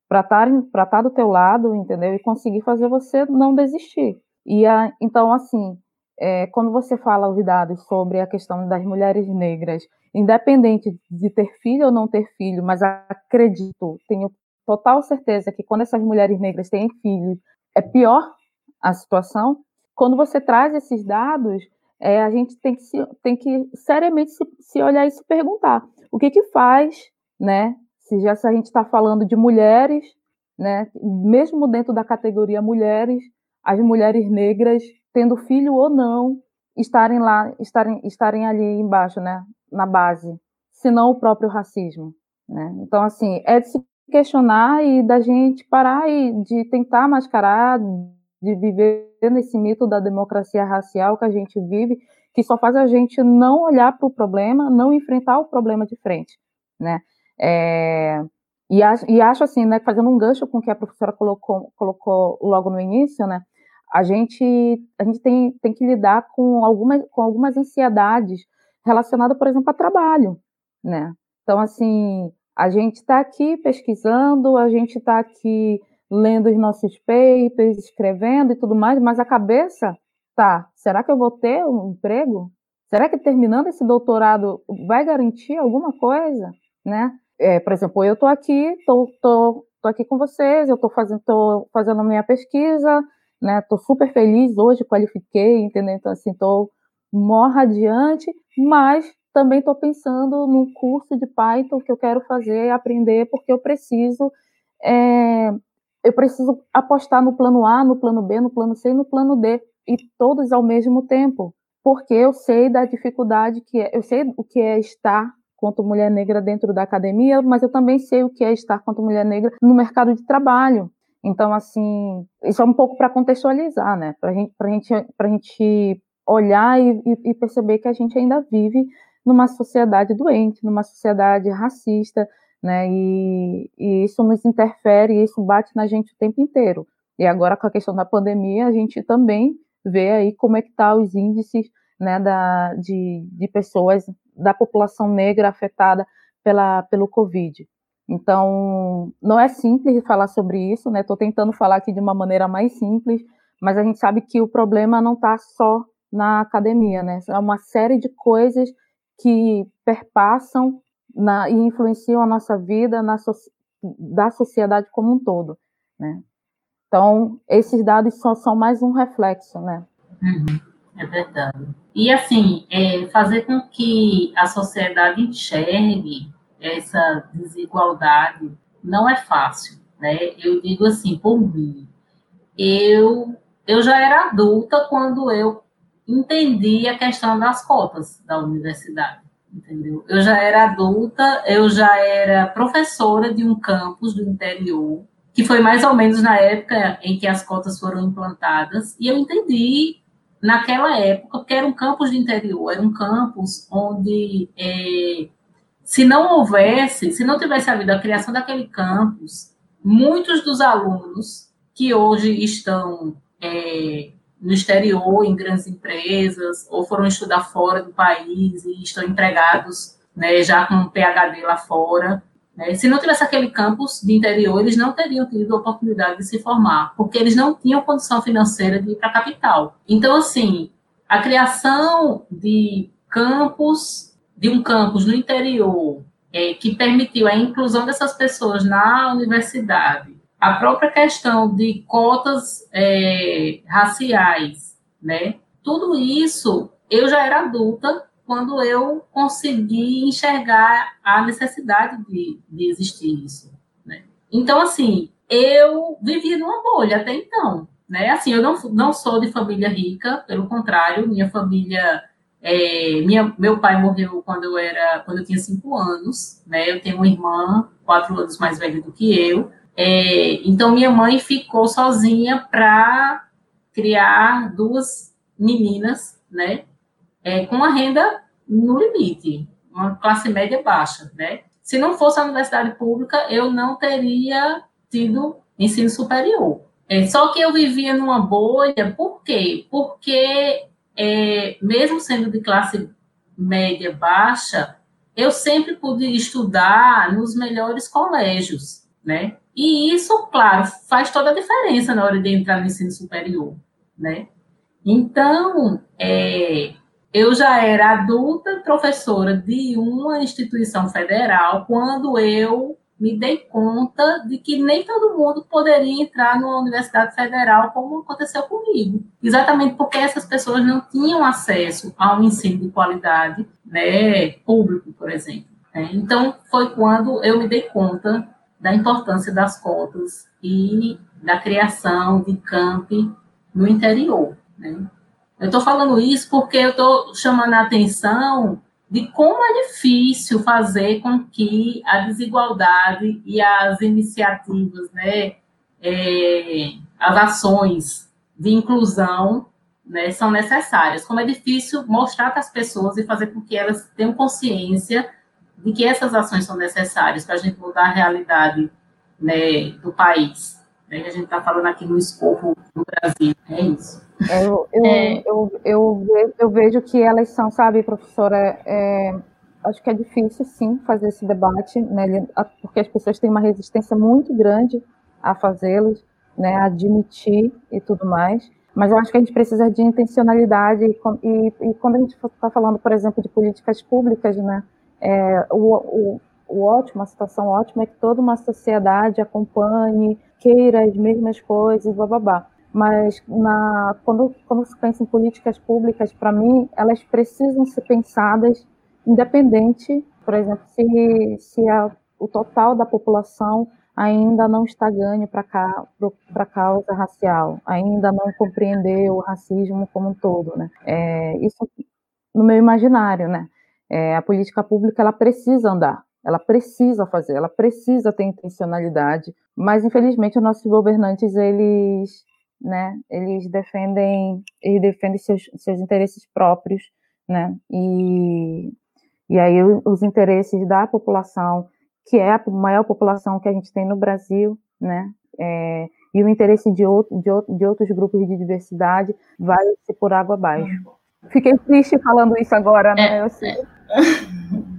[SPEAKER 7] para estar do teu lado, entendeu? E conseguir fazer você não desistir. E a, então, assim, é, quando você fala os dados sobre a questão das mulheres negras, independente de ter filho ou não ter filho, mas acredito, tenho total certeza que quando essas mulheres negras têm filhos, é pior a situação. Quando você traz esses dados, é, a gente tem que, se, tem que seriamente se, se olhar e se perguntar o que que faz, né? Se já se a gente está falando de mulheres, né? Mesmo dentro da categoria mulheres, as mulheres negras, tendo filho ou não, estarem lá, estarem, estarem ali embaixo, né, na base, se não o próprio racismo, né? Então, assim, é de se questionar e da gente parar e de tentar mascarar, de viver nesse mito da democracia racial que a gente vive, que só faz a gente não olhar para o problema, não enfrentar o problema de frente, né? É, e, acho, e acho assim, né, fazendo um gancho com o que a professora colocou, colocou logo no início, né, a gente, a gente tem, tem que lidar com algumas, com algumas ansiedades relacionadas, por exemplo, a trabalho, né? Então, assim, a gente está aqui pesquisando, a gente está aqui lendo os nossos papers, escrevendo e tudo mais, mas a cabeça tá, será que eu vou ter um emprego? Será que terminando esse doutorado vai garantir alguma coisa, né? É, por exemplo, eu estou aqui, estou tô, tô, tô, aqui com vocês, eu estou fazendo, tô fazendo minha pesquisa, né? Tô super feliz hoje, qualifiquei, entendeu? Então, assim, tô morra adiante, mas também estou pensando no curso de Python que eu quero fazer, aprender, porque eu preciso, é, eu preciso apostar no plano A, no plano B, no plano C e no plano D, e todos ao mesmo tempo, porque eu sei da dificuldade que é, eu sei o que é estar quanto mulher negra dentro da academia, mas eu também sei o que é estar quanto mulher negra no mercado de trabalho. Então, assim, isso é um pouco para contextualizar, né? Para gente, a gente, a gente olhar e, e, perceber que a gente ainda vive numa sociedade doente, numa sociedade racista, né? E, e isso nos interfere, isso bate na gente o tempo inteiro. E agora com a questão da pandemia, a gente também vê aí como é que tá os índices, né, da, de, de pessoas da população negra afetada pela, pelo Covid. Então, não é simples falar sobre isso, né? Estou tentando falar aqui de uma maneira mais simples, mas a gente sabe que o problema não está só na academia, né? É uma série de coisas que perpassam na, e influenciam a nossa vida na so, da sociedade como um todo, né? Então, esses dados só são mais um reflexo, né?
[SPEAKER 6] Uhum, é verdade. E, assim, é, fazer com que a sociedade enxergue essa desigualdade não é fácil, né? Eu digo assim, por mim, eu, eu já era adulta quando eu entendi a questão das cotas da universidade, entendeu? Eu já era adulta, eu já era professora de um campus do interior, que foi mais ou menos na época em que as cotas foram implantadas, e eu entendi naquela época, porque era um campus de interior, era um campus onde, é, se não houvesse, se não tivesse havido a criação daquele campus, muitos dos alunos que hoje estão é, no exterior, em grandes empresas, ou foram estudar fora do país e estão empregados né, já com um PhD lá fora. Né? Se não tivesse aquele campus de interior, eles não teriam tido a oportunidade de se formar, porque eles não tinham condição financeira de ir para a capital. Então, assim, a criação de campus, de um campus no interior, é, que permitiu a inclusão dessas pessoas na universidade, a própria questão de cotas é, raciais, né? Tudo isso eu já era adulta quando eu consegui enxergar a necessidade de, de existir isso. Né? Então, assim, eu vivia numa bolha até então. Né? Assim, eu não, não sou de família rica, pelo contrário, minha família. É, minha, meu pai morreu quando eu era quando eu tinha cinco anos, né? Eu tenho uma irmã quatro anos mais velha do que eu, é, então, minha mãe ficou sozinha para criar duas meninas, né? É, com a renda no limite, uma classe média baixa, né? Se não fosse a universidade pública, eu não teria tido ensino superior. É, só que eu vivia numa bolha, por quê? Porque, é, mesmo sendo de classe média baixa, eu sempre pude estudar nos melhores colégios, né? E isso, claro, faz toda a diferença na hora de entrar no ensino superior, né? Então, é, eu já era adulta professora de uma instituição federal quando eu me dei conta de que nem todo mundo poderia entrar numa universidade federal como aconteceu comigo. Exatamente porque essas pessoas não tinham acesso a um ensino de qualidade né, público, por exemplo. Né? Então, foi quando eu me dei conta da importância das cotas e da criação de campi no interior. Né? Eu estou falando isso porque eu estou chamando a atenção de como é difícil fazer com que a desigualdade e as iniciativas, né, é, as ações de inclusão né, são necessárias. Como é difícil mostrar para as pessoas e fazer com que elas tenham consciência de que essas ações são necessárias para a gente mudar a realidade né, do país. Né? A gente está falando aqui no escopo do Brasil, é isso.
[SPEAKER 7] Eu, eu, é. eu, eu, eu, vejo que elas são, sabe, professora, é, acho que é difícil, sim, fazer esse debate, né, porque as pessoas têm uma resistência muito grande a fazê-los, né, a admitir e tudo mais, mas eu acho que a gente precisa de intencionalidade e, e, e quando a gente está falando, por exemplo, de políticas públicas, né, é, o, o, o ótimo, a situação ótima é que toda uma sociedade acompanhe, queira as mesmas coisas, babá. Mas na, quando, quando se pensa em políticas públicas, para mim, elas precisam ser pensadas independente, por exemplo, se, se a, o total da população ainda não está ganho para a causa racial, ainda não compreendeu o racismo como um todo, né? É, isso no meu imaginário, né? É, a política pública ela precisa andar, ela precisa fazer, ela precisa ter intencionalidade, mas infelizmente os nossos governantes eles, né, eles defendem, eles defendem seus, seus interesses próprios, né, e, e aí os interesses da população, que é a maior população que a gente tem no Brasil, né, é, e o interesse de, outro, de, outro, de outros grupos de diversidade vai se por água abaixo. Fiquei triste falando isso agora, né?
[SPEAKER 5] É,
[SPEAKER 7] eu sei.
[SPEAKER 5] É,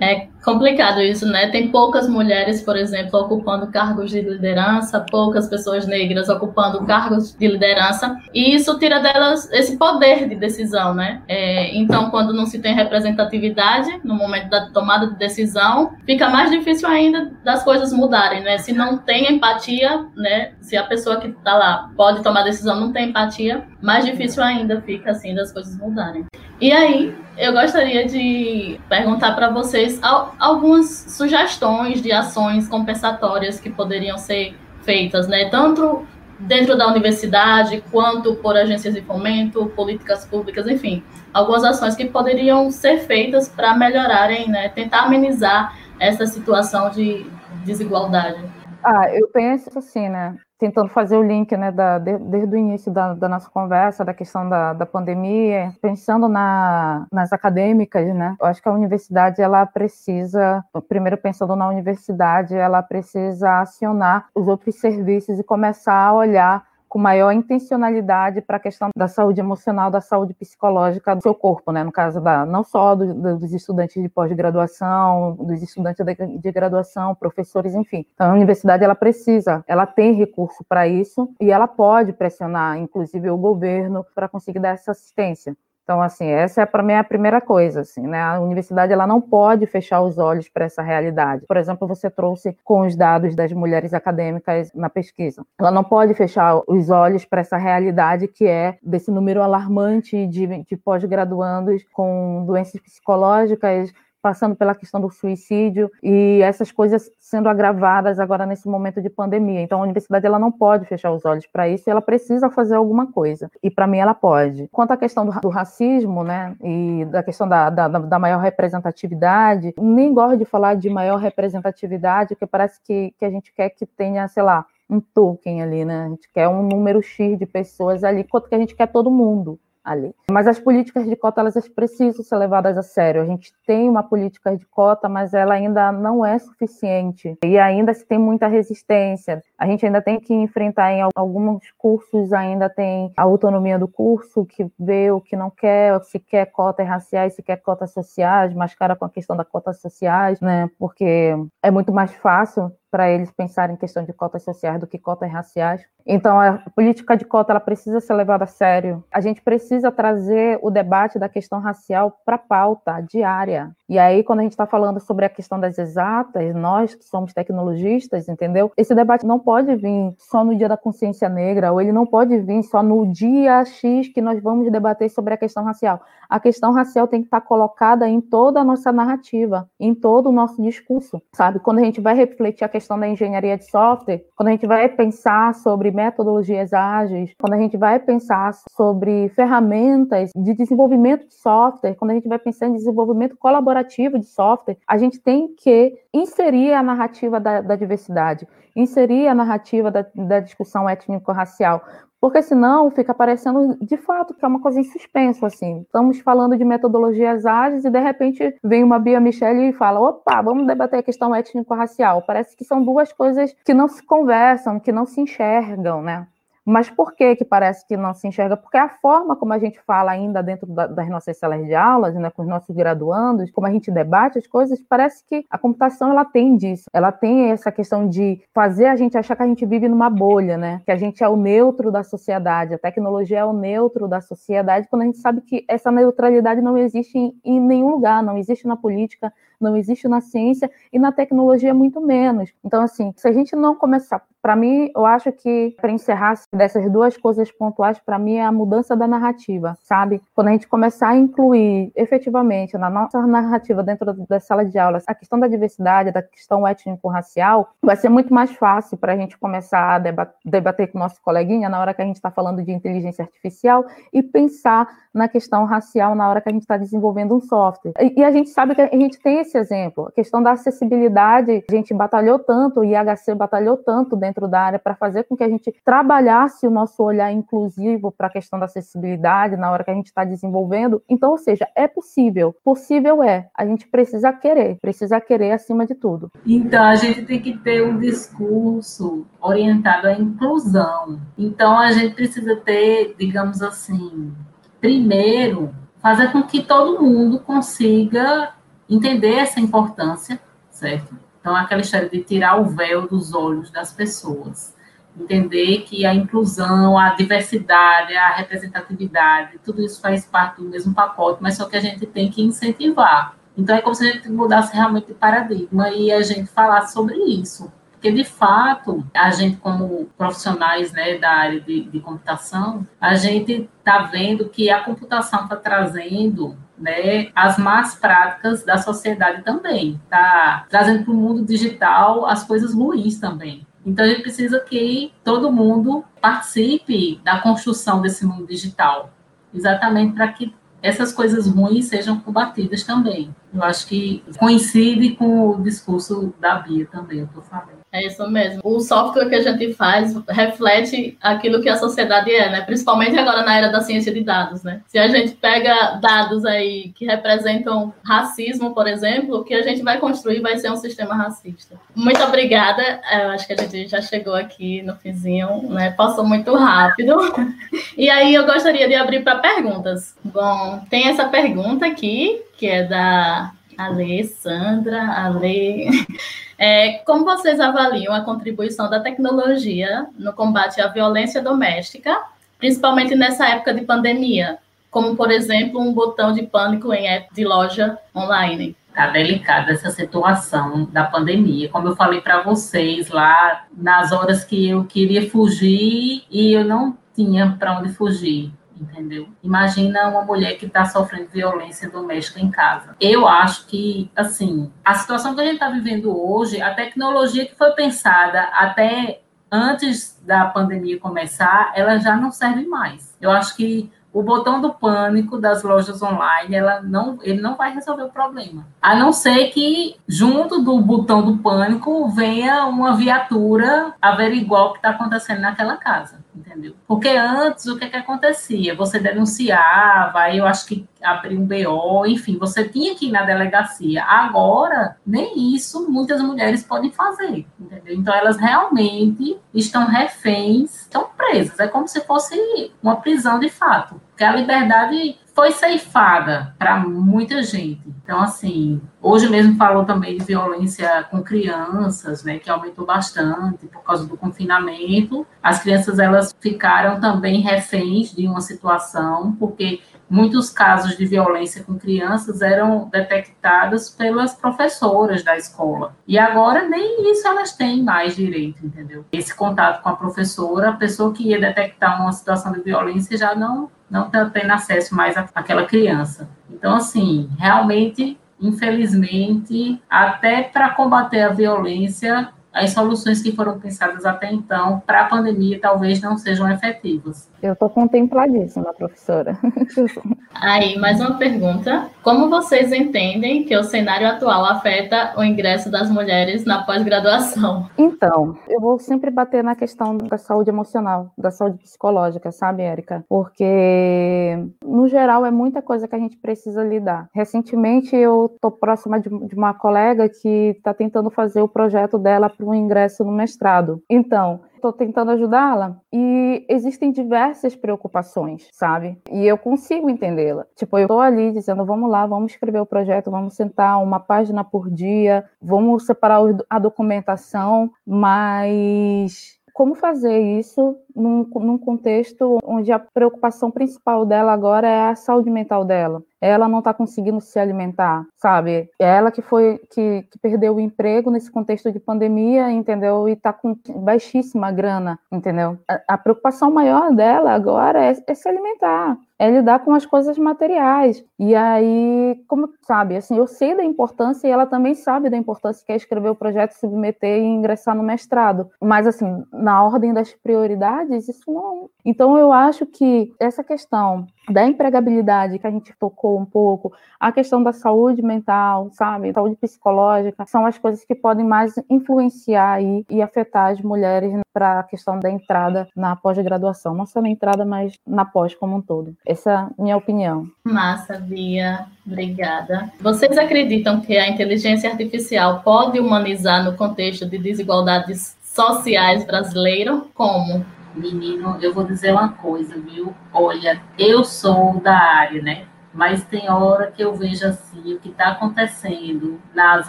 [SPEAKER 5] é, complicado isso, né? Tem poucas mulheres, por exemplo, ocupando cargos de liderança, poucas pessoas negras ocupando cargos de liderança, e isso tira delas esse poder de decisão, né? É, então, quando não se tem representatividade no momento da tomada de decisão, fica mais difícil ainda das coisas mudarem, né? Se não tem empatia, né? Se a pessoa que está lá pode tomar decisão não tem empatia, mais difícil ainda fica assim das coisas mudarem. E aí, eu gostaria de perguntar para vocês algumas sugestões de ações compensatórias que poderiam ser feitas, né? Tanto dentro da universidade, quanto por agências de fomento, políticas públicas, enfim, algumas ações que poderiam ser feitas para melhorarem, né, tentar amenizar essa situação de desigualdade.
[SPEAKER 7] Ah, eu penso assim, né? Tentando fazer o link, né, da, de, desde o início da, da, nossa conversa, da questão da, da pandemia, pensando na, nas acadêmicas, né, eu acho que a universidade, ela precisa, primeiro pensando na universidade, ela precisa acionar os outros serviços e começar a olhar com maior intencionalidade para a questão da saúde emocional, da saúde psicológica do seu corpo, né? No caso da não só do, dos estudantes de pós-graduação, dos estudantes de, de, graduação, professores, enfim. Então, a universidade ela precisa, ela tem recurso para isso e ela pode pressionar, inclusive o governo, para conseguir dar essa assistência. Então, assim, essa é para mim a primeira coisa, assim, né? A universidade ela não pode fechar os olhos para essa realidade. Por exemplo, você trouxe com os dados das mulheres acadêmicas na pesquisa. Ela não pode fechar os olhos para essa realidade que é desse número alarmante de, de pós-graduandos com doenças psicológicas, passando pela questão do suicídio e essas coisas sendo agravadas agora nesse momento de pandemia. Então a universidade ela não pode fechar os olhos para isso, ela precisa fazer alguma coisa. E para mim ela pode. Quanto à questão do, do racismo, né, e da questão da, da, da, maior representatividade, nem gosto de falar de maior representatividade, porque parece que, que a gente quer que tenha, sei lá, um token ali, né? A gente quer um número X de pessoas ali, quanto que a gente quer todo mundo ali. Mas as políticas de cota elas precisam ser levadas a sério. A gente tem uma política de cota, mas ela ainda não é suficiente e ainda se tem muita resistência. A gente ainda tem que enfrentar em alguns cursos ainda tem a autonomia do curso que vê o que não quer, se quer cotas raciais, se quer cotas sociais, mascara com a questão da cotas sociais, né? Porque é muito mais fácil para eles pensarem em questão de cotas sociais do que cotas raciais. Então, a política de cota ela precisa ser levada a sério. A gente precisa trazer o debate da questão racial para a pauta diária. E aí, quando a gente está falando sobre a questão das exatas, nós que somos tecnologistas, entendeu? Esse debate não pode vir só no dia da consciência negra, ou ele não pode vir só no dia X que nós vamos debater sobre a questão racial. A questão racial tem que estar tá colocada em toda a nossa narrativa, em todo o nosso discurso, sabe? Quando a gente vai refletir a questão da engenharia de software, quando a gente vai pensar sobre metodologias ágeis, quando a gente vai pensar sobre ferramentas de desenvolvimento de software, quando a gente vai pensar em desenvolvimento colaborativo de software, a gente tem que inserir a narrativa da, da diversidade, inserir a narrativa da, da discussão étnico-racial, porque senão fica parecendo de fato que é uma coisa em suspenso, assim. Estamos falando de metodologias ágeis e de repente vem uma Bia Michele e fala: opa, vamos debater a questão étnico-racial. Parece que são duas coisas que não se conversam, que não se enxergam, né? Mas por que que parece que não se enxerga? Porque a forma como a gente fala ainda dentro da, das nossas salas de aulas, né, com os nossos graduandos, como a gente debate as coisas, parece que a computação ela tem disso. Ela tem essa questão de fazer a gente achar que a gente vive numa bolha, né? Que a gente é o neutro da sociedade, a tecnologia é o neutro da sociedade, quando a gente sabe que essa neutralidade não existe em, em nenhum lugar, não existe na política, não existe na ciência e na tecnologia muito menos. Então, assim, se a gente não começar, para mim, eu acho que para encerrar dessas duas coisas pontuais, para mim é a mudança da narrativa, sabe? Quando a gente começar a incluir efetivamente na nossa narrativa dentro da sala de aulas a questão da diversidade, da questão étnico-racial, vai ser muito mais fácil para a gente começar a debater com o nosso coleguinha na hora que a gente está falando de inteligência artificial e pensar na questão racial na hora que a gente está desenvolvendo um software. E, a gente sabe que a gente tem esse exemplo, a questão da acessibilidade, a gente batalhou tanto, o IHC batalhou tanto dentro da área para fazer com que a gente trabalhasse o nosso olhar inclusivo para a questão da acessibilidade na hora que a gente está desenvolvendo. Então, ou seja, é possível. Possível é. A gente precisa querer, precisa querer acima de tudo.
[SPEAKER 6] Então, a gente tem que ter um discurso orientado à inclusão. Então, a gente precisa ter, digamos assim, primeiro, fazer com que todo mundo consiga entender essa importância, certo? Então, aquela história de tirar o véu dos olhos das pessoas. Entender que a inclusão, a diversidade, a representatividade, tudo isso faz parte do mesmo pacote, mas só que a gente tem que incentivar. Então, é como se a gente mudasse realmente de paradigma e a gente falasse sobre isso. Porque, de fato, a gente, como profissionais né, da área de, de computação, a gente está vendo que a computação está trazendo né, as más práticas da sociedade também, está trazendo para o mundo digital as coisas ruins também. Então, a gente precisa que todo mundo participe da construção desse mundo digital, exatamente para que essas coisas ruins sejam combatidas também. Eu acho que coincide com o discurso da Bia também, eu estou falando.
[SPEAKER 5] É isso mesmo. O software que a gente faz reflete aquilo que a sociedade é, né? Principalmente agora na era da ciência de dados, né? Se a gente pega dados aí que representam racismo, por exemplo, o que a gente vai construir vai ser um sistema racista. Muito obrigada. Eu acho que a gente já chegou aqui no finzinho, né? Passou muito rápido. E aí eu gostaria de abrir para perguntas. Bom, tem essa pergunta aqui, que é da Alessandra, Ale. É, como vocês avaliam a contribuição da tecnologia no combate à violência doméstica, principalmente nessa época de pandemia, como, por exemplo, um botão de pânico em app de loja online?
[SPEAKER 6] Está delicada essa situação da pandemia. Como eu falei para vocês lá, nas horas que eu queria fugir e eu não tinha para onde fugir entendeu? Imagina uma mulher que está sofrendo violência doméstica em casa. Eu acho que, assim, a situação que a gente está vivendo hoje, a tecnologia que foi pensada até antes da pandemia começar, ela já não serve mais. Eu acho que o botão do pânico das lojas online, ela não, ele não vai resolver o problema. A não ser que, junto do botão do pânico, venha uma viatura averiguar o que está acontecendo naquela casa entendeu? Porque antes, o que, que acontecia? Você denunciava, eu acho que abrir um BO, enfim, você tinha que ir na delegacia. Agora, nem isso muitas mulheres podem fazer, entendeu? Então, elas realmente estão reféns, estão presas. É como se fosse uma prisão de fato. Porque a liberdade foi ceifada para muita gente. Então, assim, hoje mesmo falou também de violência com crianças, né, que aumentou bastante por causa do confinamento. As crianças, elas ficaram também reféns de uma situação, porque muitos casos de violência com crianças eram detectados pelas professoras da escola. E agora nem isso elas têm mais direito, entendeu? Esse contato com a professora, a pessoa que ia detectar uma situação de violência já não não está tendo acesso mais àquela criança. Então, assim, realmente, infelizmente, até para combater a violência, as soluções que foram pensadas até então para a pandemia talvez não sejam efetivas.
[SPEAKER 7] Eu estou contempladíssima, professora.
[SPEAKER 5] Aí, mais uma pergunta. Como vocês entendem que o cenário atual afeta o ingresso das mulheres na pós-graduação?
[SPEAKER 7] Então, eu vou sempre bater na questão da saúde emocional, da saúde psicológica, sabe, Érica? Porque, no geral, é muita coisa que a gente precisa lidar. Recentemente, eu estou próxima de, de uma colega que está tentando fazer o projeto dela para ingresso no mestrado. Então, estou tentando ajudá-la e existem diversas preocupações, sabe? E eu consigo entendê-la. Tipo, eu estou ali dizendo, vamos lá, vamos escrever o projeto, vamos sentar uma página por dia, vamos separar a documentação, mas como fazer isso num, num, contexto onde a preocupação principal dela agora é a saúde mental dela. Ela não está conseguindo se alimentar, sabe? É ela que foi que, que, perdeu o emprego nesse contexto de pandemia, entendeu? E está com baixíssima grana, entendeu? A, a preocupação maior dela agora é, é se alimentar é lidar com as coisas materiais. E aí, como sabe, assim, eu sei da importância e ela também sabe da importância que é escrever o projeto, submeter e ingressar no mestrado. Mas assim, na ordem das prioridades, isso não. Então eu acho que essa questão da empregabilidade que a gente tocou um pouco, a questão da saúde mental, sabe, saúde psicológica, são as coisas que podem mais influenciar aí e afetar as mulheres para a questão da entrada na pós-graduação, não só na entrada, mas na pós como um todo. Essa é a minha opinião.
[SPEAKER 5] Massa, Bia. Obrigada. Vocês acreditam que a inteligência artificial pode humanizar no contexto de desigualdades sociais brasileiro? Como?
[SPEAKER 6] Menino, eu vou dizer uma coisa, viu? Olha, eu sou da área, né? Mas tem hora que eu vejo assim o que está acontecendo nas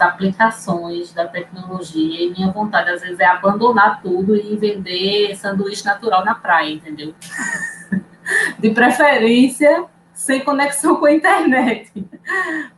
[SPEAKER 6] aplicações da tecnologia e minha vontade às vezes é abandonar tudo e vender sanduíche natural na praia, entendeu? De preferência sem conexão com a internet,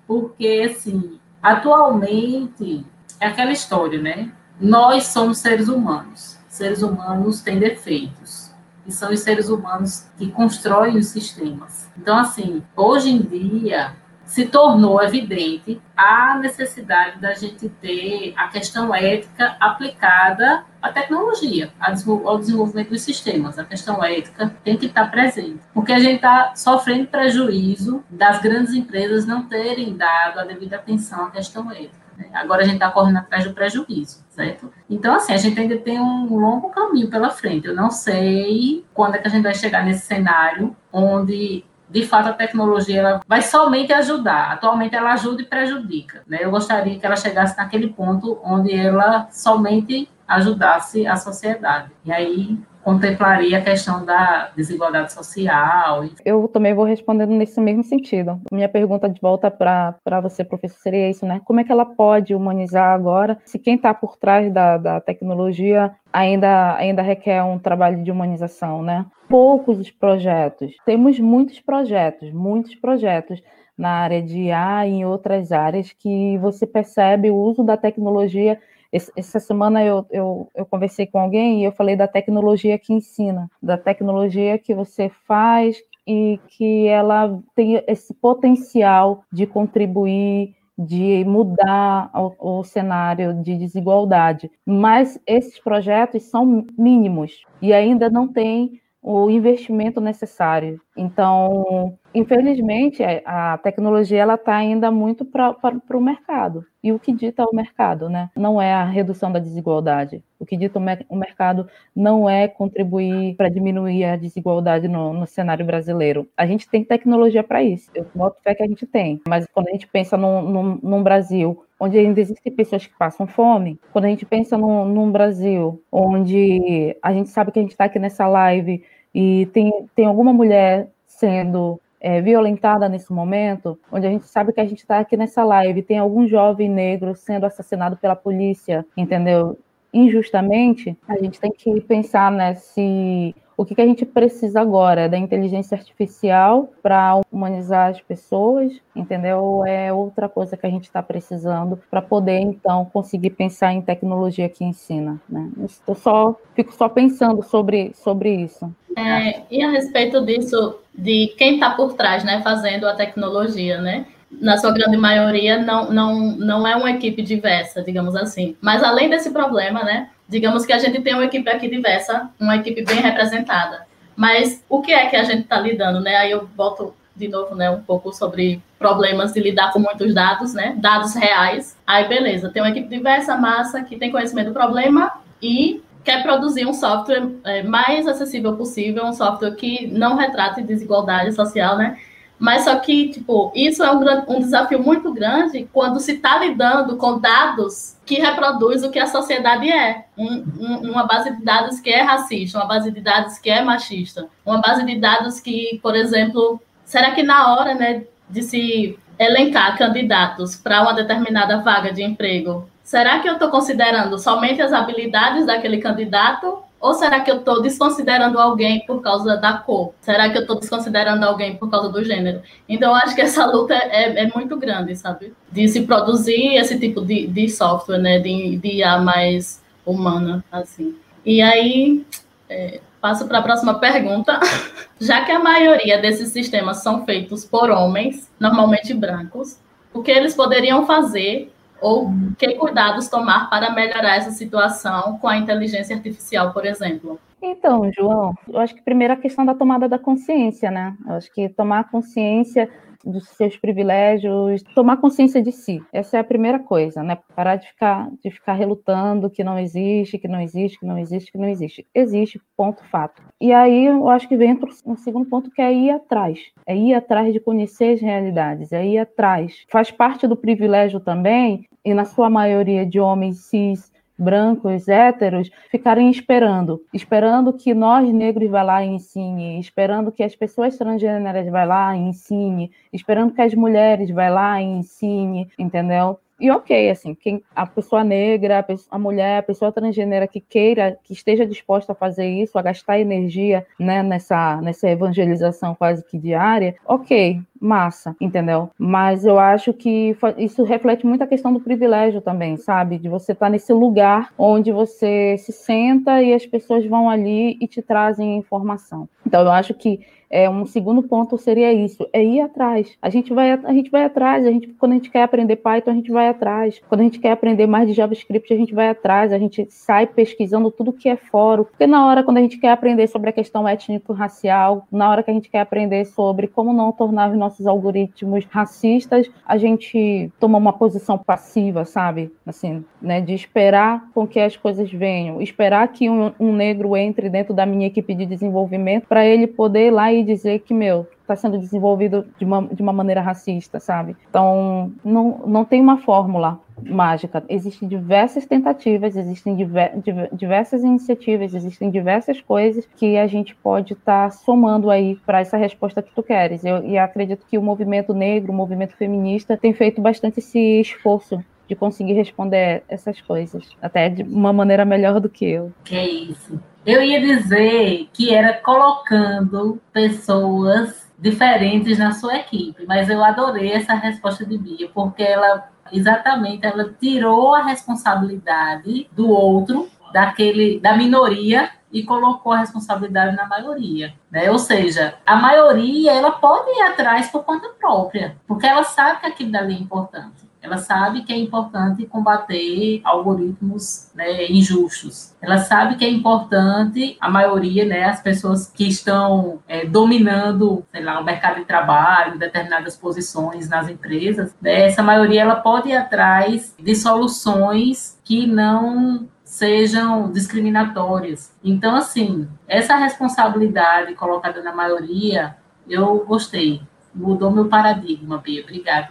[SPEAKER 6] porque assim atualmente é aquela história, né? Nós somos seres humanos, seres humanos têm defeitos e são os seres humanos que constroem os sistemas. Então, assim, hoje em dia se tornou evidente a necessidade da gente ter a questão ética aplicada à tecnologia, ao desenvolvimento dos sistemas. A questão ética tem que estar presente, porque a gente está sofrendo prejuízo das grandes empresas não terem dado a devida atenção à questão ética. Né? Agora a gente está correndo atrás do prejuízo, certo? Então, assim, a gente ainda tem um longo caminho pela frente. Eu não sei quando é que a gente vai chegar nesse cenário onde de fato a tecnologia ela vai somente ajudar. Atualmente ela ajuda e prejudica. Né? Eu gostaria que ela chegasse naquele ponto onde ela somente ajudasse a sociedade. E aí contemplaria a questão da desigualdade social.
[SPEAKER 7] Eu também vou respondendo nesse mesmo sentido. Minha pergunta de volta para você, professor, seria isso, né? Como é que ela pode humanizar agora, se quem está por trás da, da tecnologia ainda, ainda requer um trabalho de humanização, né? Poucos os projetos. Temos muitos projetos, muitos projetos na área de IA e em outras áreas que você percebe o uso da tecnologia essa semana eu, eu, eu, conversei com alguém e eu falei da tecnologia que ensina, da tecnologia que você faz e que ela tem esse potencial de contribuir, de mudar o, o cenário de desigualdade. Mas esses projetos são mínimos e ainda não tem o investimento necessário. Então, infelizmente, é, a tecnologia ela está ainda muito para o mercado. E o que dita o mercado, né? Não é a redução da desigualdade. O que dita o, mercado não é contribuir para diminuir a desigualdade no, no, cenário brasileiro. A gente tem tecnologia para isso. Eu boto fé que a gente tem. Mas quando a gente pensa num, num, num Brasil onde ainda existem pessoas que passam fome, quando a gente pensa num, num Brasil onde a gente sabe que a gente está aqui nessa live e tem, tem alguma mulher sendo é, violentada nesse momento, onde a gente sabe que a gente está aqui nessa live, tem algum jovem negro sendo assassinado pela polícia, entendeu? Injustamente, a gente tem que pensar né, se o que, que a gente precisa agora é da inteligência artificial para humanizar as pessoas, entendeu? É outra coisa que a gente está precisando para poder então conseguir pensar em tecnologia que ensina, né? Eu só fico só pensando sobre sobre isso.
[SPEAKER 5] É, e a respeito disso, de quem está por trás, né, fazendo a tecnologia, né? na sua grande maioria, não, não, não é uma equipe diversa, digamos assim. Mas além desse problema, né, digamos que a gente tem uma equipe aqui diversa, uma equipe bem representada. Mas o que é que a gente está lidando, né? Aí eu volto de novo, né, um pouco sobre problemas de lidar com muitos dados, né, dados reais. Aí beleza, tem uma equipe diversa, massa, que tem conhecimento do problema e quer produzir um software é, mais acessível possível, um software que não retrate desigualdade social, né? Mas só que, tipo, isso é um, um desafio muito grande quando se está lidando com dados que reproduz o que a sociedade é. Um, um, uma base de dados que é racista, uma base de dados que é machista, uma base de dados que, por exemplo, será que na hora né, de se elencar candidatos para uma determinada vaga de emprego, será que eu estou considerando somente as habilidades daquele candidato ou será que eu estou desconsiderando alguém por causa da cor? Será que eu estou desconsiderando alguém por causa do gênero? Então, eu acho que essa luta é, é muito grande, sabe? De se produzir esse tipo de, de software, né? De, de IA mais humana, assim. E aí, é, passo para a próxima pergunta. Já que a maioria desses sistemas são feitos por homens, normalmente brancos, o que eles poderiam fazer ou que cuidados tomar para melhorar essa situação com a inteligência artificial, por exemplo?
[SPEAKER 7] Então, João, eu acho que primeiro a questão da tomada da consciência, né? Eu acho que tomar consciência dos seus privilégios, tomar consciência de si. Essa é a primeira coisa, né? Parar de ficar, de ficar relutando que não existe, que não existe, que não existe, que não existe. Existe, ponto, fato. E aí eu acho que vem um segundo ponto que é ir atrás. É ir atrás de conhecer as realidades, é ir atrás. Faz parte do privilégio também, e na sua maioria de homens cis brancos, héteros, ficarem esperando, esperando que nós negros vá lá e ensine, esperando que as pessoas transgêneras vá lá e ensine, esperando que as mulheres vá lá e ensine, entendeu? E ok, assim, quem, a pessoa negra, a, pessoa, a, mulher, a pessoa transgênera que queira, que esteja disposta a fazer isso, a gastar energia né, nessa, nessa evangelização quase que diária, ok, massa, entendeu? Mas eu acho que isso reflete muito a questão do privilégio também, sabe? De você estar tá nesse lugar onde você se senta e as pessoas vão ali e te trazem informação. Então eu acho que é, um segundo ponto seria isso, é ir atrás. A gente vai, a gente vai atrás, a gente, quando a gente quer aprender Python, a gente vai atrás. Quando a gente quer aprender mais de JavaScript, a gente vai atrás, a gente sai pesquisando tudo que é fórum. Porque na hora, quando a gente quer aprender sobre a questão étnico-racial, na hora que a gente quer aprender sobre como não tornar os nossos algoritmos racistas, a gente toma uma posição passiva, sabe? Assim, né, de esperar com que as coisas venham, esperar que um, um negro entre dentro da minha equipe de desenvolvimento para ele poder ir lá e dizer que, meu, está sendo desenvolvido de uma, de uma maneira racista, sabe? Então, não, não tem uma fórmula mágica. Existem diversas tentativas, existem diver, diversas iniciativas, existem diversas coisas que a gente pode estar tá somando aí para essa resposta que tu queres. Eu, e acredito que o movimento negro, o movimento feminista, tem feito bastante esse esforço de conseguir responder essas coisas, até de uma maneira melhor do que eu.
[SPEAKER 6] Que é isso. Eu ia dizer que era colocando pessoas diferentes na sua equipe, mas eu adorei essa resposta de Bia, porque ela exatamente ela tirou a responsabilidade do outro, daquele da minoria e colocou a responsabilidade na maioria, né? Ou seja, a maioria ela pode ir atrás por conta própria, porque ela sabe que aquilo dali é importante. Ela sabe que é importante combater algoritmos né, injustos. Ela sabe que é importante a maioria, né, as pessoas que estão é, dominando, sei lá, o mercado de trabalho, determinadas posições nas empresas, né, essa maioria ela pode ir atrás de soluções que não sejam discriminatórias. Então, assim, essa responsabilidade colocada na maioria, eu gostei. Mudou meu paradigma, Bia. Obrigada.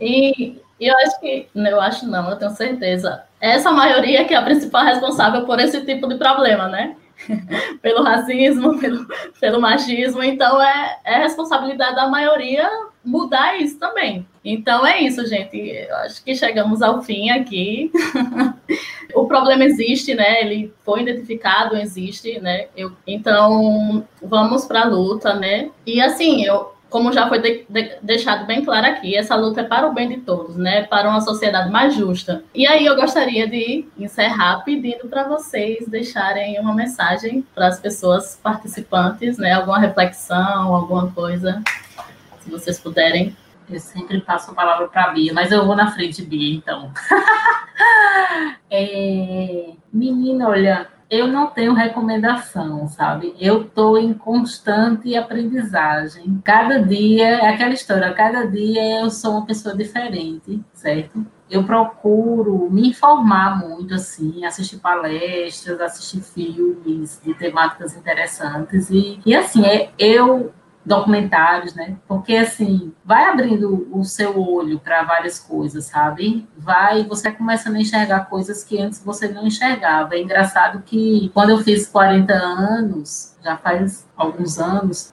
[SPEAKER 5] E, eu acho que, eu acho não, eu tenho certeza, essa maioria que é a principal responsável por esse tipo de problema, né? pelo racismo, pelo, pelo machismo, então é, é responsabilidade da maioria mudar isso também. Então é isso, gente. Eu acho que chegamos ao fim aqui. o problema existe, né? Ele foi identificado, existe, né? Eu, então vamos para a luta, né? E assim, eu como já foi de, de, deixado bem claro aqui, essa luta é para o bem de todos, né? Para uma sociedade mais justa. E aí eu gostaria de encerrar pedindo para vocês deixarem uma mensagem para as pessoas participantes, né? Alguma reflexão, alguma coisa, se vocês puderem.
[SPEAKER 6] Eu sempre passo a palavra para a Bia, mas eu vou na frente, Bia, então. é... Menina, olha, eu não tenho recomendação, sabe? Eu estou em constante aprendizagem. Cada dia, é aquela história, cada dia eu sou uma pessoa diferente, certo? Eu procuro me informar muito, assim, assistir palestras, assistir filmes de temáticas interessantes. E, e assim, é, eu documentários, né? Porque assim, vai abrindo o seu olho para várias coisas, sabe? Vai, você começando a enxergar coisas que antes você não enxergava. É engraçado que quando eu fiz 40 anos, já faz alguns anos,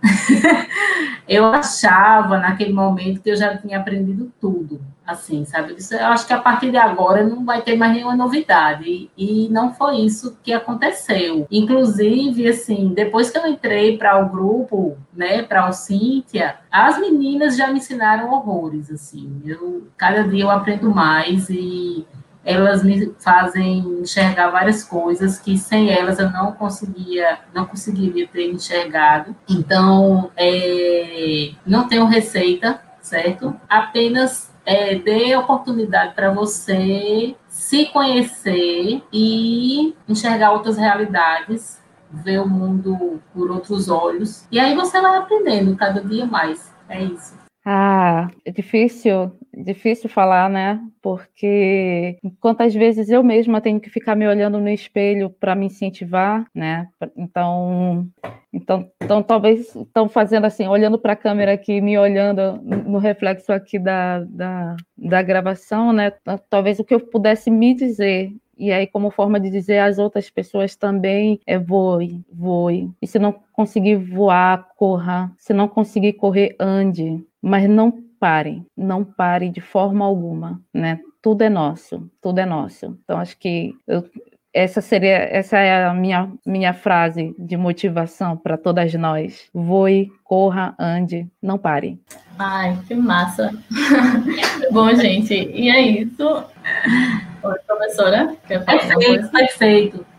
[SPEAKER 6] eu achava naquele momento que eu já tinha aprendido tudo, assim, sabe? Eu acho que a partir de agora não vai ter mais nenhuma novidade. E não foi isso que aconteceu. Inclusive, assim, depois que eu entrei para o grupo, né, para o Cíntia, as meninas já me ensinaram horrores, assim. Eu, cada dia eu aprendo mais e elas me fazem enxergar várias coisas que sem elas eu não conseguia, não conseguiria ter enxergado. Então, é, não tenho receita, certo? Apenas é, dê oportunidade para você se conhecer e enxergar outras realidades, ver o mundo por outros olhos. E aí você vai aprendendo cada dia mais. É isso.
[SPEAKER 7] Ah, é difícil, difícil falar, né? Porque quantas vezes eu mesma tenho que ficar me olhando no espelho para me incentivar, né? Então, então, então talvez estão fazendo assim, olhando para a câmera aqui, me olhando no reflexo aqui da, da, da gravação, né? Talvez o que eu pudesse me dizer e aí, como forma de dizer às outras pessoas também, é voe, voe. E se não conseguir voar, corra. Se não conseguir correr, ande. Mas não pare, não pare de forma alguma, né? Tudo é nosso, tudo é nosso. Então, acho que eu, essa seria essa é a minha minha frase de motivação para todas nós. Voe, corra, ande, não pare.
[SPEAKER 5] Ai, que massa. Bom, gente, e é isso. Oi, professora.
[SPEAKER 6] Quer falar perfeito, perfeito.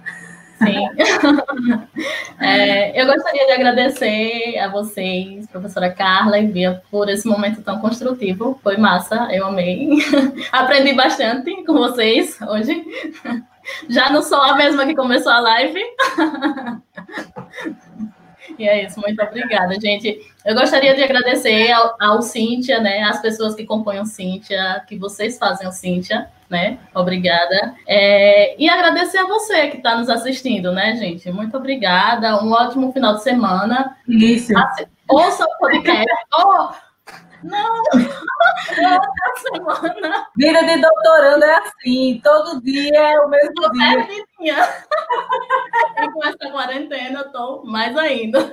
[SPEAKER 5] Sim. É, eu gostaria de agradecer a vocês, professora Carla e Bia, por esse momento tão construtivo. Foi massa, eu amei. Aprendi bastante com vocês hoje. Já não sou a mesma que começou a live. E é isso, muito obrigada, gente. Eu gostaria de agradecer ao, ao Cíntia, né, as pessoas que compõem o Cíntia, que vocês fazem o Cíntia, né? Obrigada. É, e agradecer a você que está nos assistindo, né, gente? Muito obrigada. Um ótimo final de semana.
[SPEAKER 6] Isso.
[SPEAKER 5] Ouça o podcast. Não! Outra semana.
[SPEAKER 6] Vida de doutorando é assim, todo dia é o mesmo tô dia.
[SPEAKER 5] Perdidinha. e com essa quarentena, eu tô mais ainda.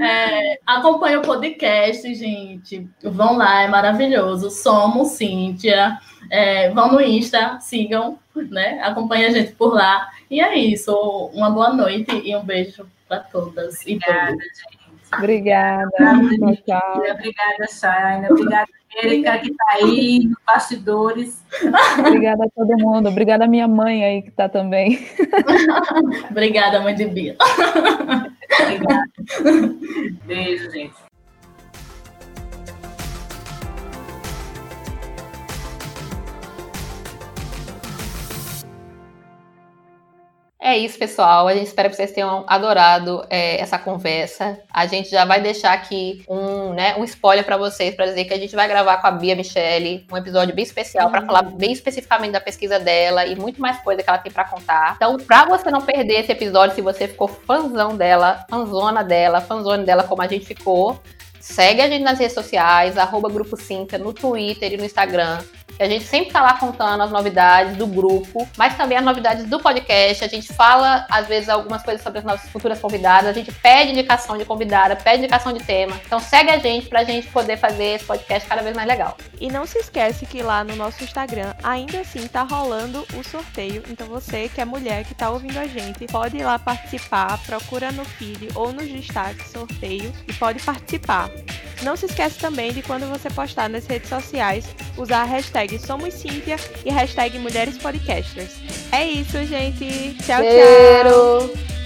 [SPEAKER 5] É, acompanhe o podcast, gente. Vão lá, é maravilhoso. Somos Cíntia. É, vão no Insta, sigam, né? Acompanhe a gente por lá. E é isso. Uma boa noite e um beijo para todas e
[SPEAKER 6] Obrigada,
[SPEAKER 5] todos.
[SPEAKER 6] gente.
[SPEAKER 7] Obrigada.
[SPEAKER 6] Tchau, Obrigada, Shaina. Obrigada, Erika, que está aí nos bastidores.
[SPEAKER 7] Obrigada a todo mundo. Obrigada a minha mãe aí que está também.
[SPEAKER 5] Obrigada, mãe de Bia.
[SPEAKER 6] Obrigada. Beijo, gente.
[SPEAKER 3] É isso, pessoal. A gente espera que vocês tenham adorado é, essa conversa. A gente já vai deixar aqui um, né, um spoiler para vocês, para dizer que a gente vai gravar com a Bia Michele um episódio bem especial para falar bem especificamente da pesquisa dela e muito mais coisa que ela tem para contar. Então, para você não perder esse episódio, se você ficou fãzão dela, fanzona dela, fanzone dela como a gente ficou, segue a gente nas redes sociais, arroba Grupo Cinta, no Twitter e no Instagram. A gente sempre tá lá contando as novidades do grupo, mas também as novidades do podcast. A gente fala, às vezes, algumas coisas sobre as nossas futuras convidadas. A gente pede indicação de convidada, pede indicação de tema. Então segue a gente pra gente poder fazer esse podcast cada vez mais legal.
[SPEAKER 4] E não se esquece que lá no nosso Instagram ainda assim tá rolando o sorteio. Então você que é mulher que tá ouvindo a gente, pode ir lá participar, procura no feed ou nos destaques sorteio e pode participar. Não se esquece também de quando você postar nas redes sociais, usar a hashtag Somos Cíntia e hashtag Mulheres Podcasters. É isso, gente. Tchau,
[SPEAKER 3] Cheiro.
[SPEAKER 4] tchau.